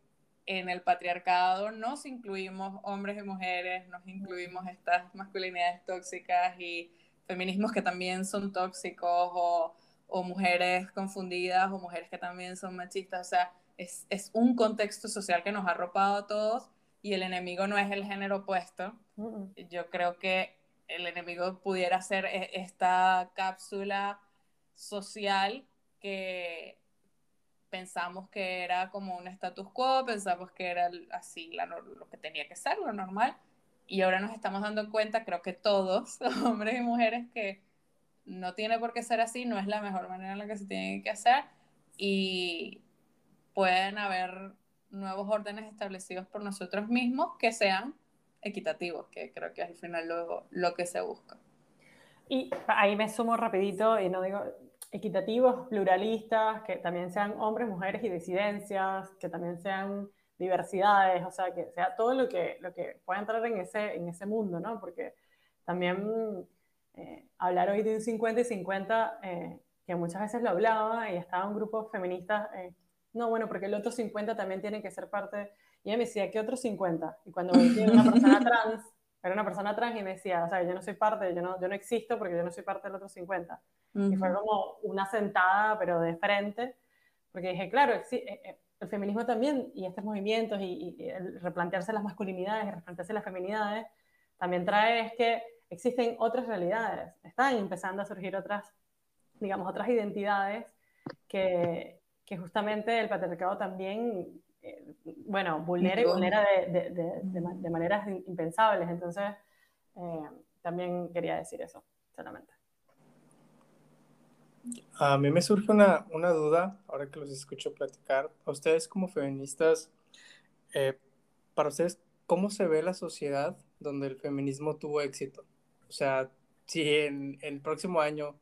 en el patriarcado nos incluimos hombres y mujeres, nos incluimos estas masculinidades tóxicas y feminismos que también son tóxicos o, o mujeres confundidas o mujeres que también son machistas. O sea, es, es, un contexto social que nos ha arropado a todos y el enemigo no es el género opuesto. Yo creo que el enemigo pudiera ser e, esta cápsula social que pensamos que era como un status quo, pensamos que era así lo que tenía que ser, lo normal, y ahora nos estamos dando cuenta, creo que todos, hombres y mujeres, que no tiene por qué ser así, no es la mejor manera en la que se tiene que hacer, y pueden haber nuevos órdenes establecidos por nosotros mismos que sean equitativos, que creo que al final lo, lo que se busca. Y ahí me sumo rapidito, y no digo, equitativos, pluralistas, que también sean hombres, mujeres y disidencias, que también sean diversidades, o sea, que sea todo lo que, lo que pueda entrar en ese, en ese mundo, ¿no? Porque también eh, hablar hoy de un 50 y 50, eh, que muchas veces lo hablaba y estaba un grupo feministas, eh, no, bueno, porque el otro 50 también tiene que ser parte, y ella me decía, ¿qué otro 50? Y cuando me una persona trans, era una persona trans y me decía, o sea, yo no soy parte, yo no, yo no existo porque yo no soy parte del otro 50. Y fue como una sentada, pero de frente, porque dije, claro, eh, eh, el feminismo también, y estos movimientos, y, y el replantearse las masculinidades y replantearse las feminidades, también trae es que existen otras realidades, están empezando a surgir otras, digamos, otras identidades que, que justamente el patriarcado también, eh, bueno, vulnera y vulnera de, de, de, de maneras impensables. Entonces, eh, también quería decir eso, solamente. A mí me surge una, una, duda, ahora que los escucho platicar. A ustedes como feministas, eh, para ustedes, ¿cómo se ve la sociedad donde el feminismo tuvo éxito? O sea, si en, el próximo año,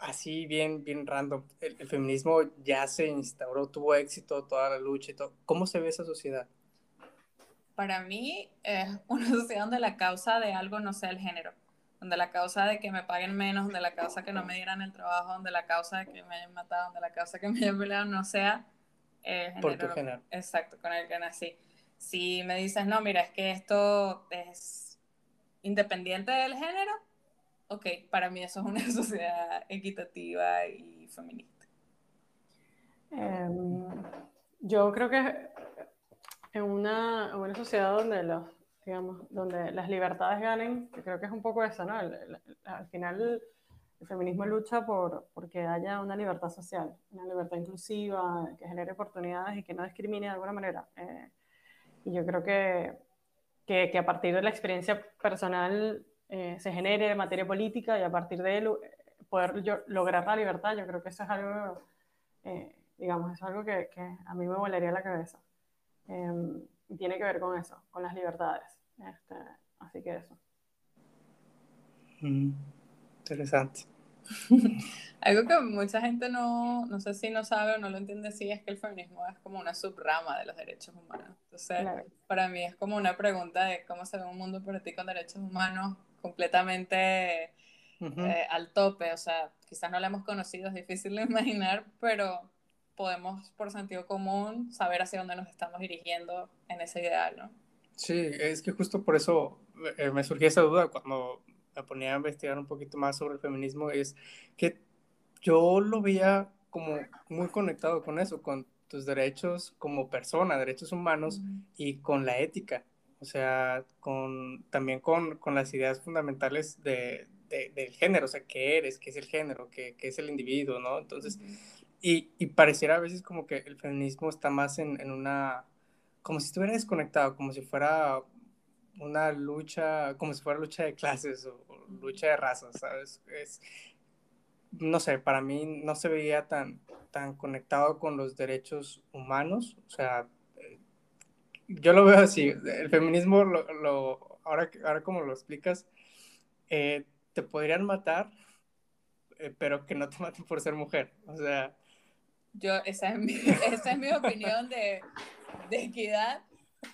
así bien, bien random, el, el, feminismo ya se instauró, tuvo éxito, toda la lucha y todo, ¿cómo se ve esa sociedad? Para mí es una sociedad donde la causa de algo no sea el género, donde la causa de que me paguen menos, donde la causa que no me dieran el trabajo, donde la causa de que me hayan matado, donde la causa que me hayan peleado no sea el género. Por tu género. Exacto, con el que nací. Si me dices, no, mira, es que esto es independiente del género, ok, para mí eso es una sociedad equitativa y feminista. Um, yo creo que en una, en una, sociedad donde los, digamos, donde las libertades ganen, creo que es un poco eso, ¿no? El, el, al final el feminismo lucha por porque haya una libertad social, una libertad inclusiva, que genere oportunidades y que no discrimine de alguna manera. Eh, y yo creo que que, que, a partir de la experiencia personal eh, se genere materia política y a partir de él eh, poder yo, lograr la libertad, yo creo que eso es algo, eh, digamos, es algo que, que, a mí me volaría la cabeza. Eh, tiene que ver con eso, con las libertades. Este, así que eso. Mm, interesante. Algo que mucha gente no, no sé si no sabe o no lo entiende así es que el feminismo es como una subrama de los derechos humanos. Entonces, claro. para mí es como una pregunta de cómo se ve un mundo para ti con derechos humanos completamente uh -huh. eh, al tope. O sea, quizás no lo hemos conocido, es difícil de imaginar, pero podemos por sentido común saber hacia dónde nos estamos dirigiendo en ese ideal, ¿no? Sí, es que justo por eso eh, me surgió esa duda cuando me ponía a investigar un poquito más sobre el feminismo, es que yo lo veía como muy conectado con eso, con tus derechos como persona, derechos humanos mm. y con la ética, o sea, con, también con, con las ideas fundamentales de, de, del género, o sea, qué eres, qué es el género, qué, qué es el individuo, ¿no? Entonces, y, y, pareciera a veces como que el feminismo está más en, en una, como si estuviera desconectado, como si fuera una lucha, como si fuera lucha de clases o, o lucha de razas, ¿sabes? Es, no sé, para mí no se veía tan, tan conectado con los derechos humanos, o sea, yo lo veo así, el feminismo, lo, lo ahora, ahora como lo explicas, eh, te podrían matar, eh, pero que no te maten por ser mujer, o sea... Yo, esa es mi, esa es mi opinión de, de equidad,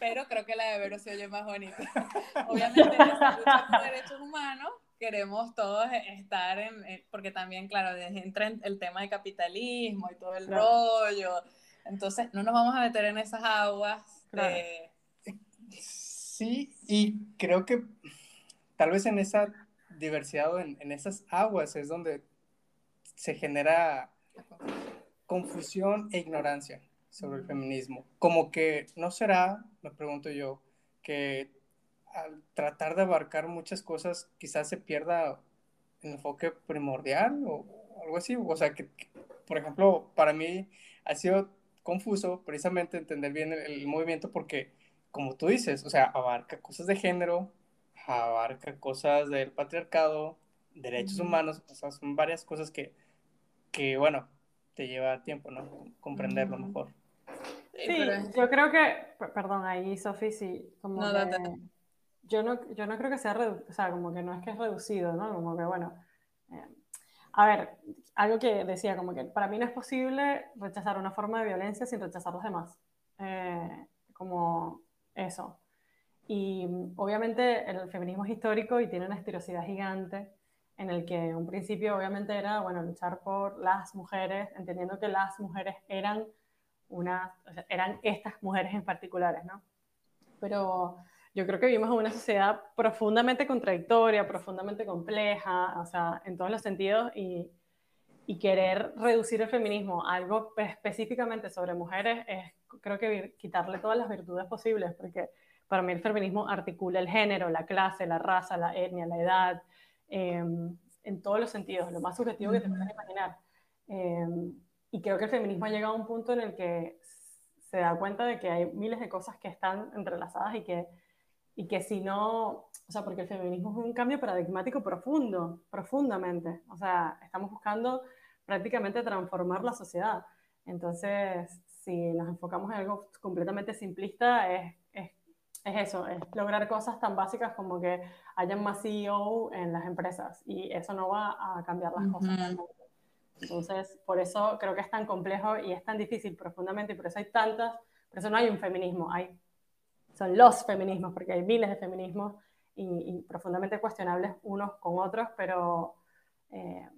pero creo que la de Vero se oye más bonita. Obviamente, en lucha por derechos humanos, queremos todos estar en, porque también, claro, entra el tema de capitalismo y todo el rollo, entonces no nos vamos a meter en esas aguas. Claro. De... Sí, y creo que tal vez en esa diversidad o en, en esas aguas es donde se genera confusión e ignorancia sobre el feminismo. Como que no será, me pregunto yo, que al tratar de abarcar muchas cosas quizás se pierda el enfoque primordial o algo así. O sea, que, que por ejemplo, para mí ha sido confuso precisamente entender bien el, el, movimiento porque, como tú dices, o sea, abarca cosas de género, abarca cosas del patriarcado, derechos humanos, o sea, son varias cosas que, que bueno, te lleva tiempo, ¿no? Comprenderlo mejor. Sí, pero... yo creo que, perdón, ahí Sofi, sí, como no, que, no, yo, no, yo no creo que sea, o sea, como que no es que es reducido, ¿no? Como que, bueno, eh, a ver, algo que decía, como que para mí no es posible rechazar una forma de violencia sin rechazar los demás, eh, como eso. Y obviamente el feminismo es histórico y tiene una estilosidad gigante en el que un principio obviamente era, bueno, luchar por las mujeres, entendiendo que las mujeres eran una, o sea, eran estas mujeres en particulares, ¿no? Pero yo creo que vivimos en una sociedad profundamente contradictoria, profundamente compleja, o sea, en todos los sentidos, y, y querer reducir el feminismo a algo específicamente sobre mujeres es, creo que, quitarle todas las virtudes posibles, porque para mí el feminismo articula el género, la clase, la raza, la etnia, la edad, em, en todos los sentidos, lo más subjetivo que te puedas imaginar. Em, y creo que el feminismo ha llegado a un punto en el que se da cuenta de que hay miles de cosas que están entrelazadas y que, y que si no, o sea, porque el feminismo es un cambio paradigmático profundo, profundamente. O sea, estamos buscando prácticamente transformar la sociedad. Entonces, si nos enfocamos en algo completamente simplista, es, es, es eso, es lograr cosas tan básicas como que haya más CEO en las empresas y eso no va a cambiar las cosas. Entonces, por eso creo que es tan complejo y es tan difícil profundamente y por eso hay tantas, por eso no hay un feminismo, hay, son los feminismos, porque hay miles de feminismos y, profundamente cuestionables unos con otros, pero eh,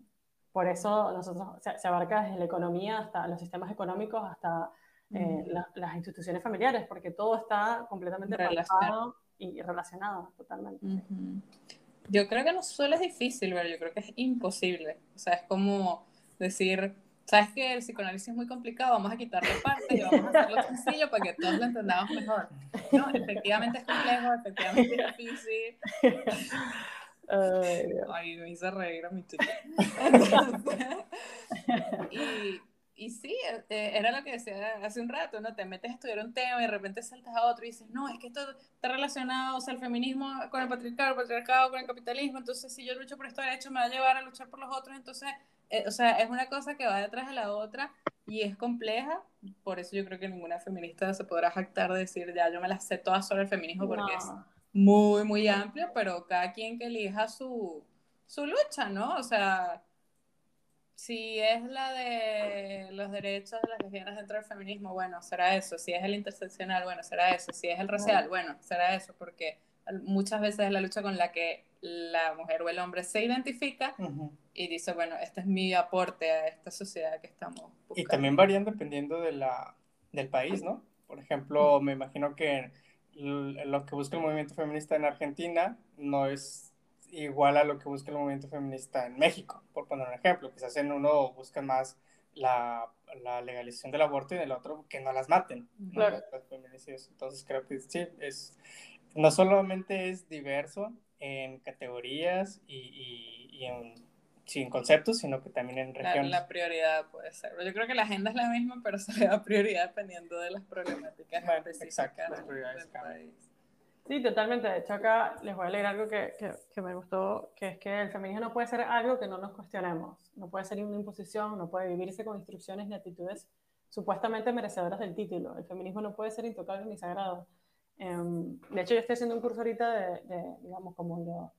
por eso nosotros se, abarca desde la economía hasta los sistemas económicos, hasta eh, las instituciones familiares, porque todo está completamente relacionado y relacionado totalmente. Yo creo que no solo es difícil, pero yo creo que es imposible. O sea, es como decir, sabes que el psicoanálisis es muy complicado, vamos a quitarle partes y vamos a hacerlo sencillo para que todos lo entendamos mejor. No, efectivamente es complejo, efectivamente es difícil. Ay, me hice reír a mi chica. y, y sí, eh, era lo que decía hace un rato, ¿no? Te metes a estudiar un tema y de repente saltas a otro y dices, no, es que esto está relacionado, o sea, el feminismo con el patriarcado, el patriarcado con el capitalismo, entonces si yo lucho por estos derechos me va a llevar a luchar por los otros, entonces, eh, o sea, es una cosa que va detrás de la otra y es compleja, por eso yo creo que ninguna feminista se podrá jactar de decir, ya, yo me las sé todas sobre el feminismo porque es muy, muy amplio, pero cada quien que elija su, su lucha, ¿no? O sea si es la de los derechos de las lesbianas dentro del feminismo, bueno, será eso. Si es el interseccional, bueno, será eso. Si es el racial, bueno, será eso, porque muchas veces es la lucha con la que la mujer o el hombre se identifica y dice, bueno, este es mi aporte a esta sociedad que estamos buscando. Y también varían dependiendo de la, del país, ¿no? Por ejemplo, me imagino que lo que busca el movimiento feminista en Argentina no es igual a lo que busca el movimiento feminista en México, por poner un ejemplo. Quizás en uno buscan más la, la legalización del aborto y en el otro que no las maten. Claro. Entonces creo que sí, es, no solamente es diverso en categorías y, y, en, sin conceptos, sino que también en regiones. La, prioridad puede ser. Yo creo que la agenda es la misma, pero se le da prioridad dependiendo de las problemáticas específicas del país. Sí, totalmente. De hecho, acá les voy a leer algo que, que, me gustó, que es que el feminismo no puede ser algo que no nos cuestionemos. No puede ser una imposición, no puede vivirse con instrucciones ni actitudes supuestamente merecedoras del título. El feminismo no puede ser intocable ni sagrado. Em, de hecho, yo estoy haciendo un curso ahorita de, digamos, como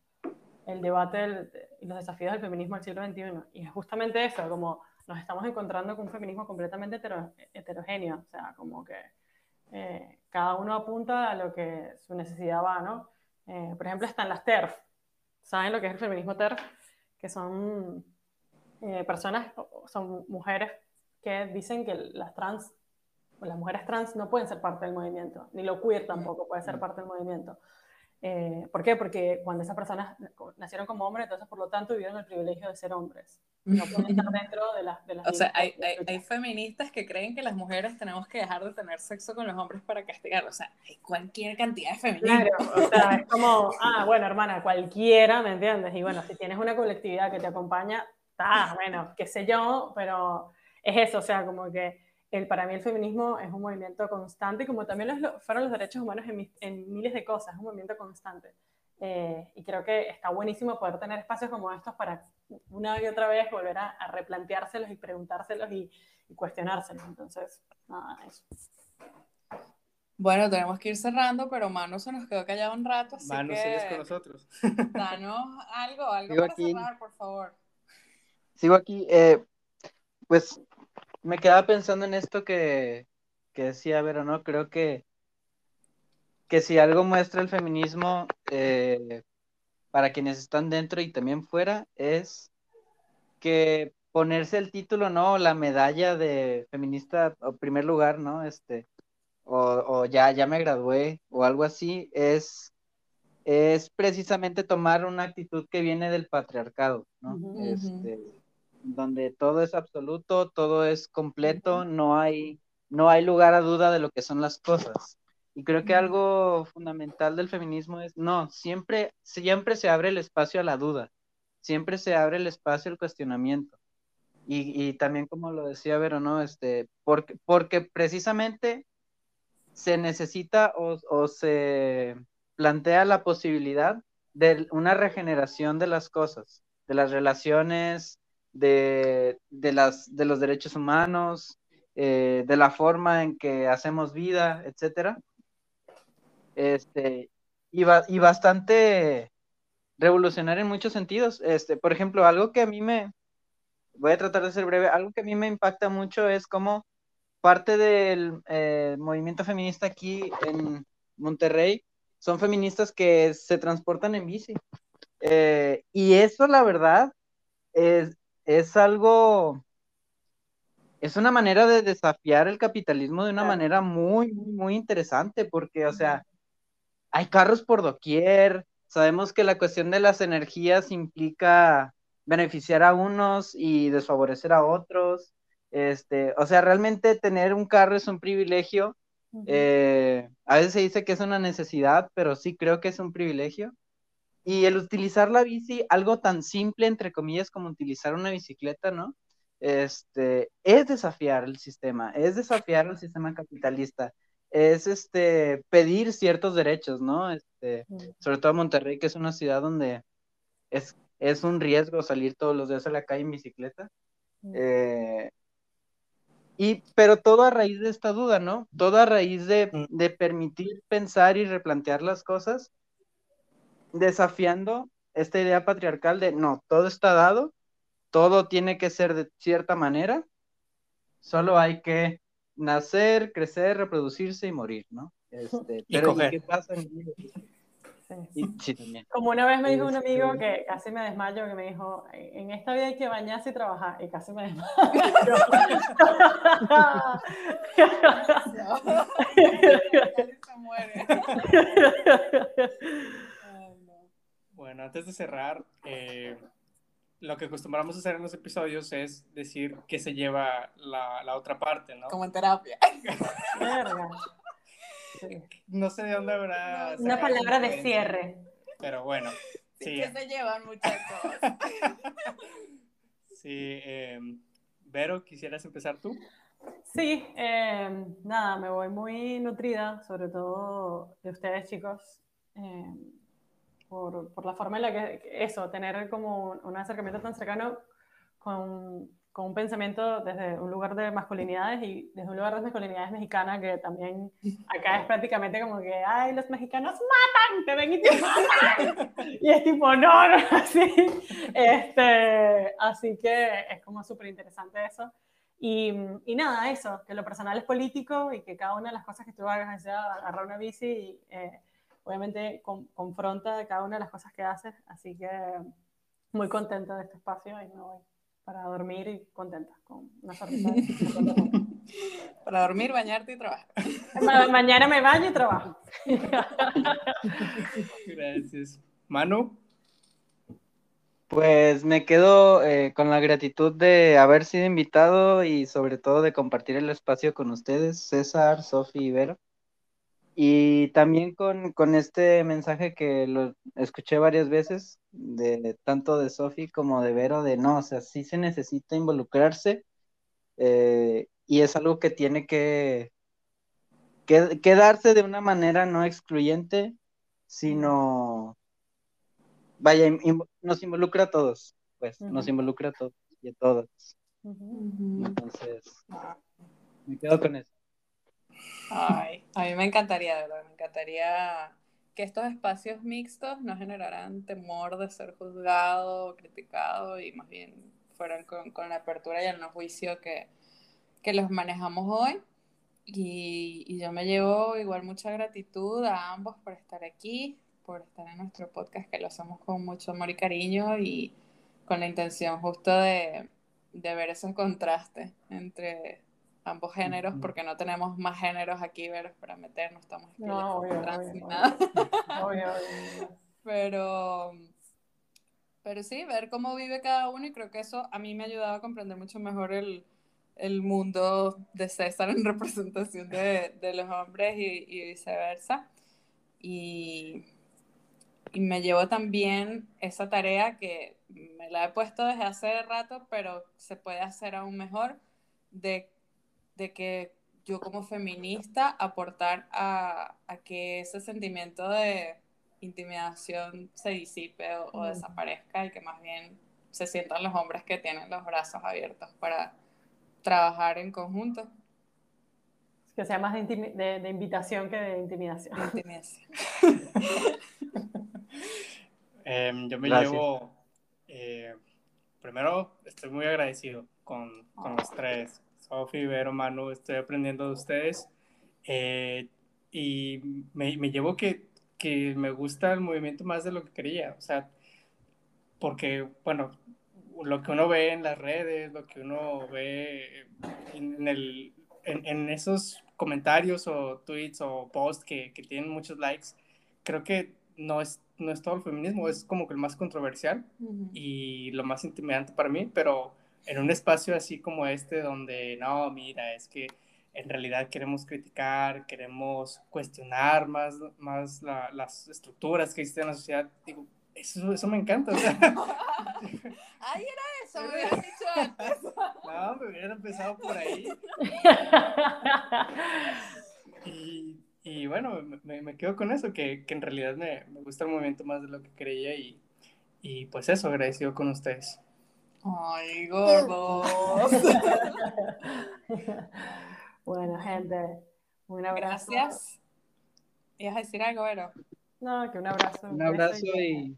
el debate y los desafíos del feminismo del siglo XXI. Y es justamente eso, como nos estamos encontrando con un feminismo completamente heterogéneo. O sea, como que eh, cada uno apunta a lo que su necesidad va, ¿no? Eh, por ejemplo, están las TERF. ¿Saben lo que es el feminismo TERF? Que son eh, personas, son mujeres que dicen que las trans, las mujeres trans no pueden ser parte del movimiento, ni lo queer tampoco puede ser parte del movimiento. Eh, ¿Por qué? Porque cuando esas personas nacieron como hombres, entonces por lo tanto vivieron el privilegio de ser hombres. No pueden estar dentro de, las... De o sea, hay, hay, feministas que creen que las mujeres tenemos que dejar de tener sexo con los hombres para castigarlos. O sea, hay cualquier cantidad de feministas. Claro, o sea, es como, ah, bueno, hermana, cualquiera, ¿me entiendes? Y bueno, si tienes una colectividad que te acompaña, está, bueno, qué sé yo, pero es eso, o sea, como que el, para mí el feminismo es un movimiento constante, como también los, fueron los derechos humanos en, en, miles de cosas, es un movimiento constante. Eh, y creo que está buenísimo poder tener espacios como estos para una y otra vez volver a, replanteárselos y preguntárselos y, cuestionárselos. Entonces, nada, eso. Bueno, tenemos que ir cerrando, pero Manu se nos quedó callado un rato, así Manu, sigues con nosotros. Danos algo, algo para cerrar, por favor. Sigo aquí. Eh, pues me quedaba pensando en esto que, que decía Vero, ¿no? Creo que, que si algo muestra el feminismo eh, para quienes están dentro y también fuera, es que ponerse el título, ¿no? La medalla de feminista o primer lugar, ¿no? Este, o, o ya, ya me gradué o algo así, es, es precisamente tomar una actitud que viene del patriarcado, ¿no? Este, donde todo es absoluto, todo es completo, no hay, no hay lugar a duda de lo que son las cosas. Y creo que algo fundamental del feminismo es, no, siempre, siempre se abre el espacio a la duda, siempre se abre el espacio al cuestionamiento. Y, y también como lo decía Vero, ¿no? Este, porque, porque precisamente se necesita o, o se plantea la posibilidad de una regeneración de las cosas, de las relaciones, de, de, las, de los derechos humanos, eh, de la forma en que hacemos vida, etcétera. Este, y, ba- y bastante revolucionario en muchos sentidos. Este, por ejemplo, algo que a mí me, voy a tratar de ser breve, algo que a mí me impacta mucho es cómo parte del eh, movimiento feminista aquí en Monterrey son feministas que se transportan en bici. Eh, y eso, la verdad, es, es algo, es una manera de desafiar el capitalismo de una Claro. manera muy, muy, muy interesante, porque, o sea, hay carros por doquier, sabemos que la cuestión de las energías implica beneficiar a unos y desfavorecer a otros. Este, o sea, realmente tener un carro es un privilegio. Eh, a veces se dice que es una necesidad, pero sí creo que es un privilegio. Y el utilizar la bici, algo tan simple, entre comillas, como utilizar una bicicleta, ¿no? Este, es desafiar el sistema, es desafiar el sistema capitalista, es este, pedir ciertos derechos, ¿no? Este, sobre todo Monterrey, que es una ciudad donde es, es un riesgo salir todos los días a la calle en bicicleta. Eh, y, pero todo a raíz de esta duda, ¿no? Todo a raíz de, Mm. de permitir pensar y replantear las cosas, desafiando esta idea patriarcal de no, todo está dado, todo tiene que ser de cierta manera, solo hay que nacer, crecer, reproducirse y morir, ¿no? Este, Y pero coger. qué pasa en Sí. y, sí, también. Como una vez me dijo un Este- amigo que casi me desmayo, que me dijo, en esta vida hay que bañarse y trabajar, y casi me desmayo. no. Bueno, antes de cerrar, eh, lo que acostumbramos a hacer en los episodios es decir qué se lleva la, la otra parte, ¿no? Como en terapia. No sé de dónde habrá... Una palabra de cierre. Pero bueno, Sí, sí, que se llevan, muchachos. sí. eh, Vero, ¿quisieras empezar tú? Sí, eh, nada, me voy muy nutrida, sobre todo de ustedes, chicos, eh, por, por la forma en la que, eso, tener como un acercamiento tan cercano con, con un pensamiento desde un lugar de masculinidades y desde un lugar de masculinidades mexicana que también acá es prácticamente como que, ay, los mexicanos matan, te ven y te matan. Y es tipo, no, no, así. Este, así que es como súper interesante eso. Y, y, nada, eso, que lo personal es político y que cada una de las cosas que tú hagas, sea agarrar una bici, y, eh, obviamente con, confronta cada una de las cosas que haces. Así que muy contenta de este espacio y me voy para dormir y contenta, con una sonrisa. Para dormir, bañarte y trabajar. Ma mañana me baño y trabajo. Gracias. Manu. Pues me quedo eh, con la gratitud de haber sido invitado y sobre todo de compartir el espacio con ustedes, César, Sofi y Vero. Y también con, con este mensaje que lo escuché varias veces, de tanto de Sofi como de Vero, de no, o sea, sí se necesita involucrarse eh, y es algo que tiene que, que, que darse de una manera no excluyente, sino vaya, in, nos involucra a todos, pues, uh -huh. nos involucra a todos y a todas. Uh -huh. Entonces, me quedo con eso. Ay, a mí me encantaría, de verdad, me encantaría que estos espacios mixtos no generaran temor de ser juzgado, criticado y más bien fueran con, con la apertura y el no juicio que, que los manejamos hoy. Y, y yo me llevo igual mucha gratitud a ambos por estar aquí, por estar en nuestro podcast, que lo hacemos con mucho amor y cariño y con la intención justo de, de ver esos contrastes entre ambos géneros, porque no tenemos más géneros aquí ver, para meternos, estamos aquí No, obvio, trans obvio, ni nada. Obvio, obvio. Pero, pero sí, ver cómo vive cada uno y creo que eso a mí me ha ayudado a comprender mucho mejor el, el mundo de César en representación de, de los hombres y, y viceversa. Y, y me llevo también esa tarea que me la he puesto desde hace rato, pero se puede hacer aún mejor, de, de que yo como feminista aportar a, a que ese sentimiento de intimidación se disipe o, o desaparezca y que más bien se sientan los hombres que tienen los brazos abiertos para trabajar en conjunto. Que sea más de, de- de invitación que de intimidación. de intimidación. Em, yo me Gracias. llevo, eh, primero estoy muy agradecido con, con los tres, Sofi, Vero, Manu, estoy aprendiendo de ustedes eh, y me, me llevo que, que me gusta el movimiento más de lo que quería, o sea, porque, bueno, lo que uno ve en las redes, lo que uno ve en, el, en, en esos comentarios o tweets o posts que, que tienen muchos likes, creo que no es, no es todo el feminismo, es como que el más controversial y lo más intimidante para mí, pero en un espacio así como este donde, no, mira, es que en realidad queremos criticar, queremos cuestionar más, más la- las estructuras que existen en la sociedad, digo, eso, eso me encanta, o sea, Ay, era eso, me habías dicho antes. no, me hubiera empezado por ahí y, y bueno, me, me quedo con eso, que, que en realidad me, me gusta el movimiento más de lo que creía y, y pues eso, agradecido con ustedes. Ay, gordos. bueno, gente, un abrazo. Gracias. ¿Ibas a decir algo, Vero? No, que un abrazo. Un abrazo y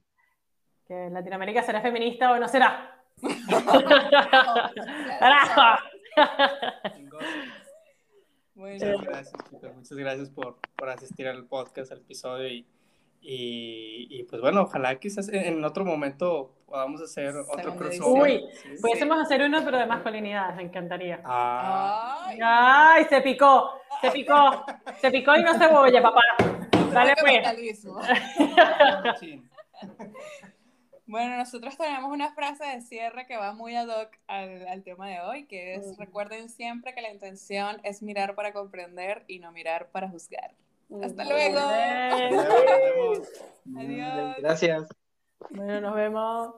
Que Latinoamérica será feminista o no será. ¡Carajo! Bueno, Muchas gracias, chicos. Muchas gracias por, por asistir al podcast, al episodio. Y, y, y, pues bueno, ojalá quizás en otro momento podamos hacer otro crossover. edición. Sí, sí. Pudiésemos hacer uno, pero de masculinidad, me encantaría. Ah, Ay, ¡Ay, se picó! Se picó, se picó y no cebolla, papá. Dale pues. Bueno, nosotros tenemos una frase de cierre que va muy ad hoc al, al tema de hoy, que es, recuerden siempre que la intención es mirar para comprender y no mirar para juzgar. Hasta luego. Adiós. gracias. Bueno, nos vemos.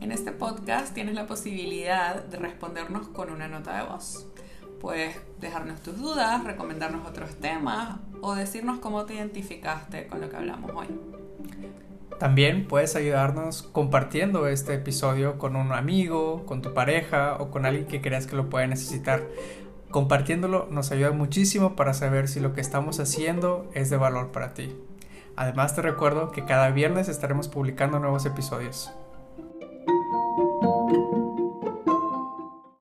En este podcast tienes la posibilidad de respondernos con una nota de voz. Puedes dejarnos tus dudas, recomendarnos otros temas o decirnos cómo te identificaste con lo que hablamos hoy. También puedes ayudarnos compartiendo este episodio con un amigo, con tu pareja o con alguien que creas que lo puede necesitar. Compartiéndolo nos ayuda muchísimo para saber si lo que estamos haciendo es de valor para ti. Además te recuerdo que cada viernes estaremos publicando nuevos episodios.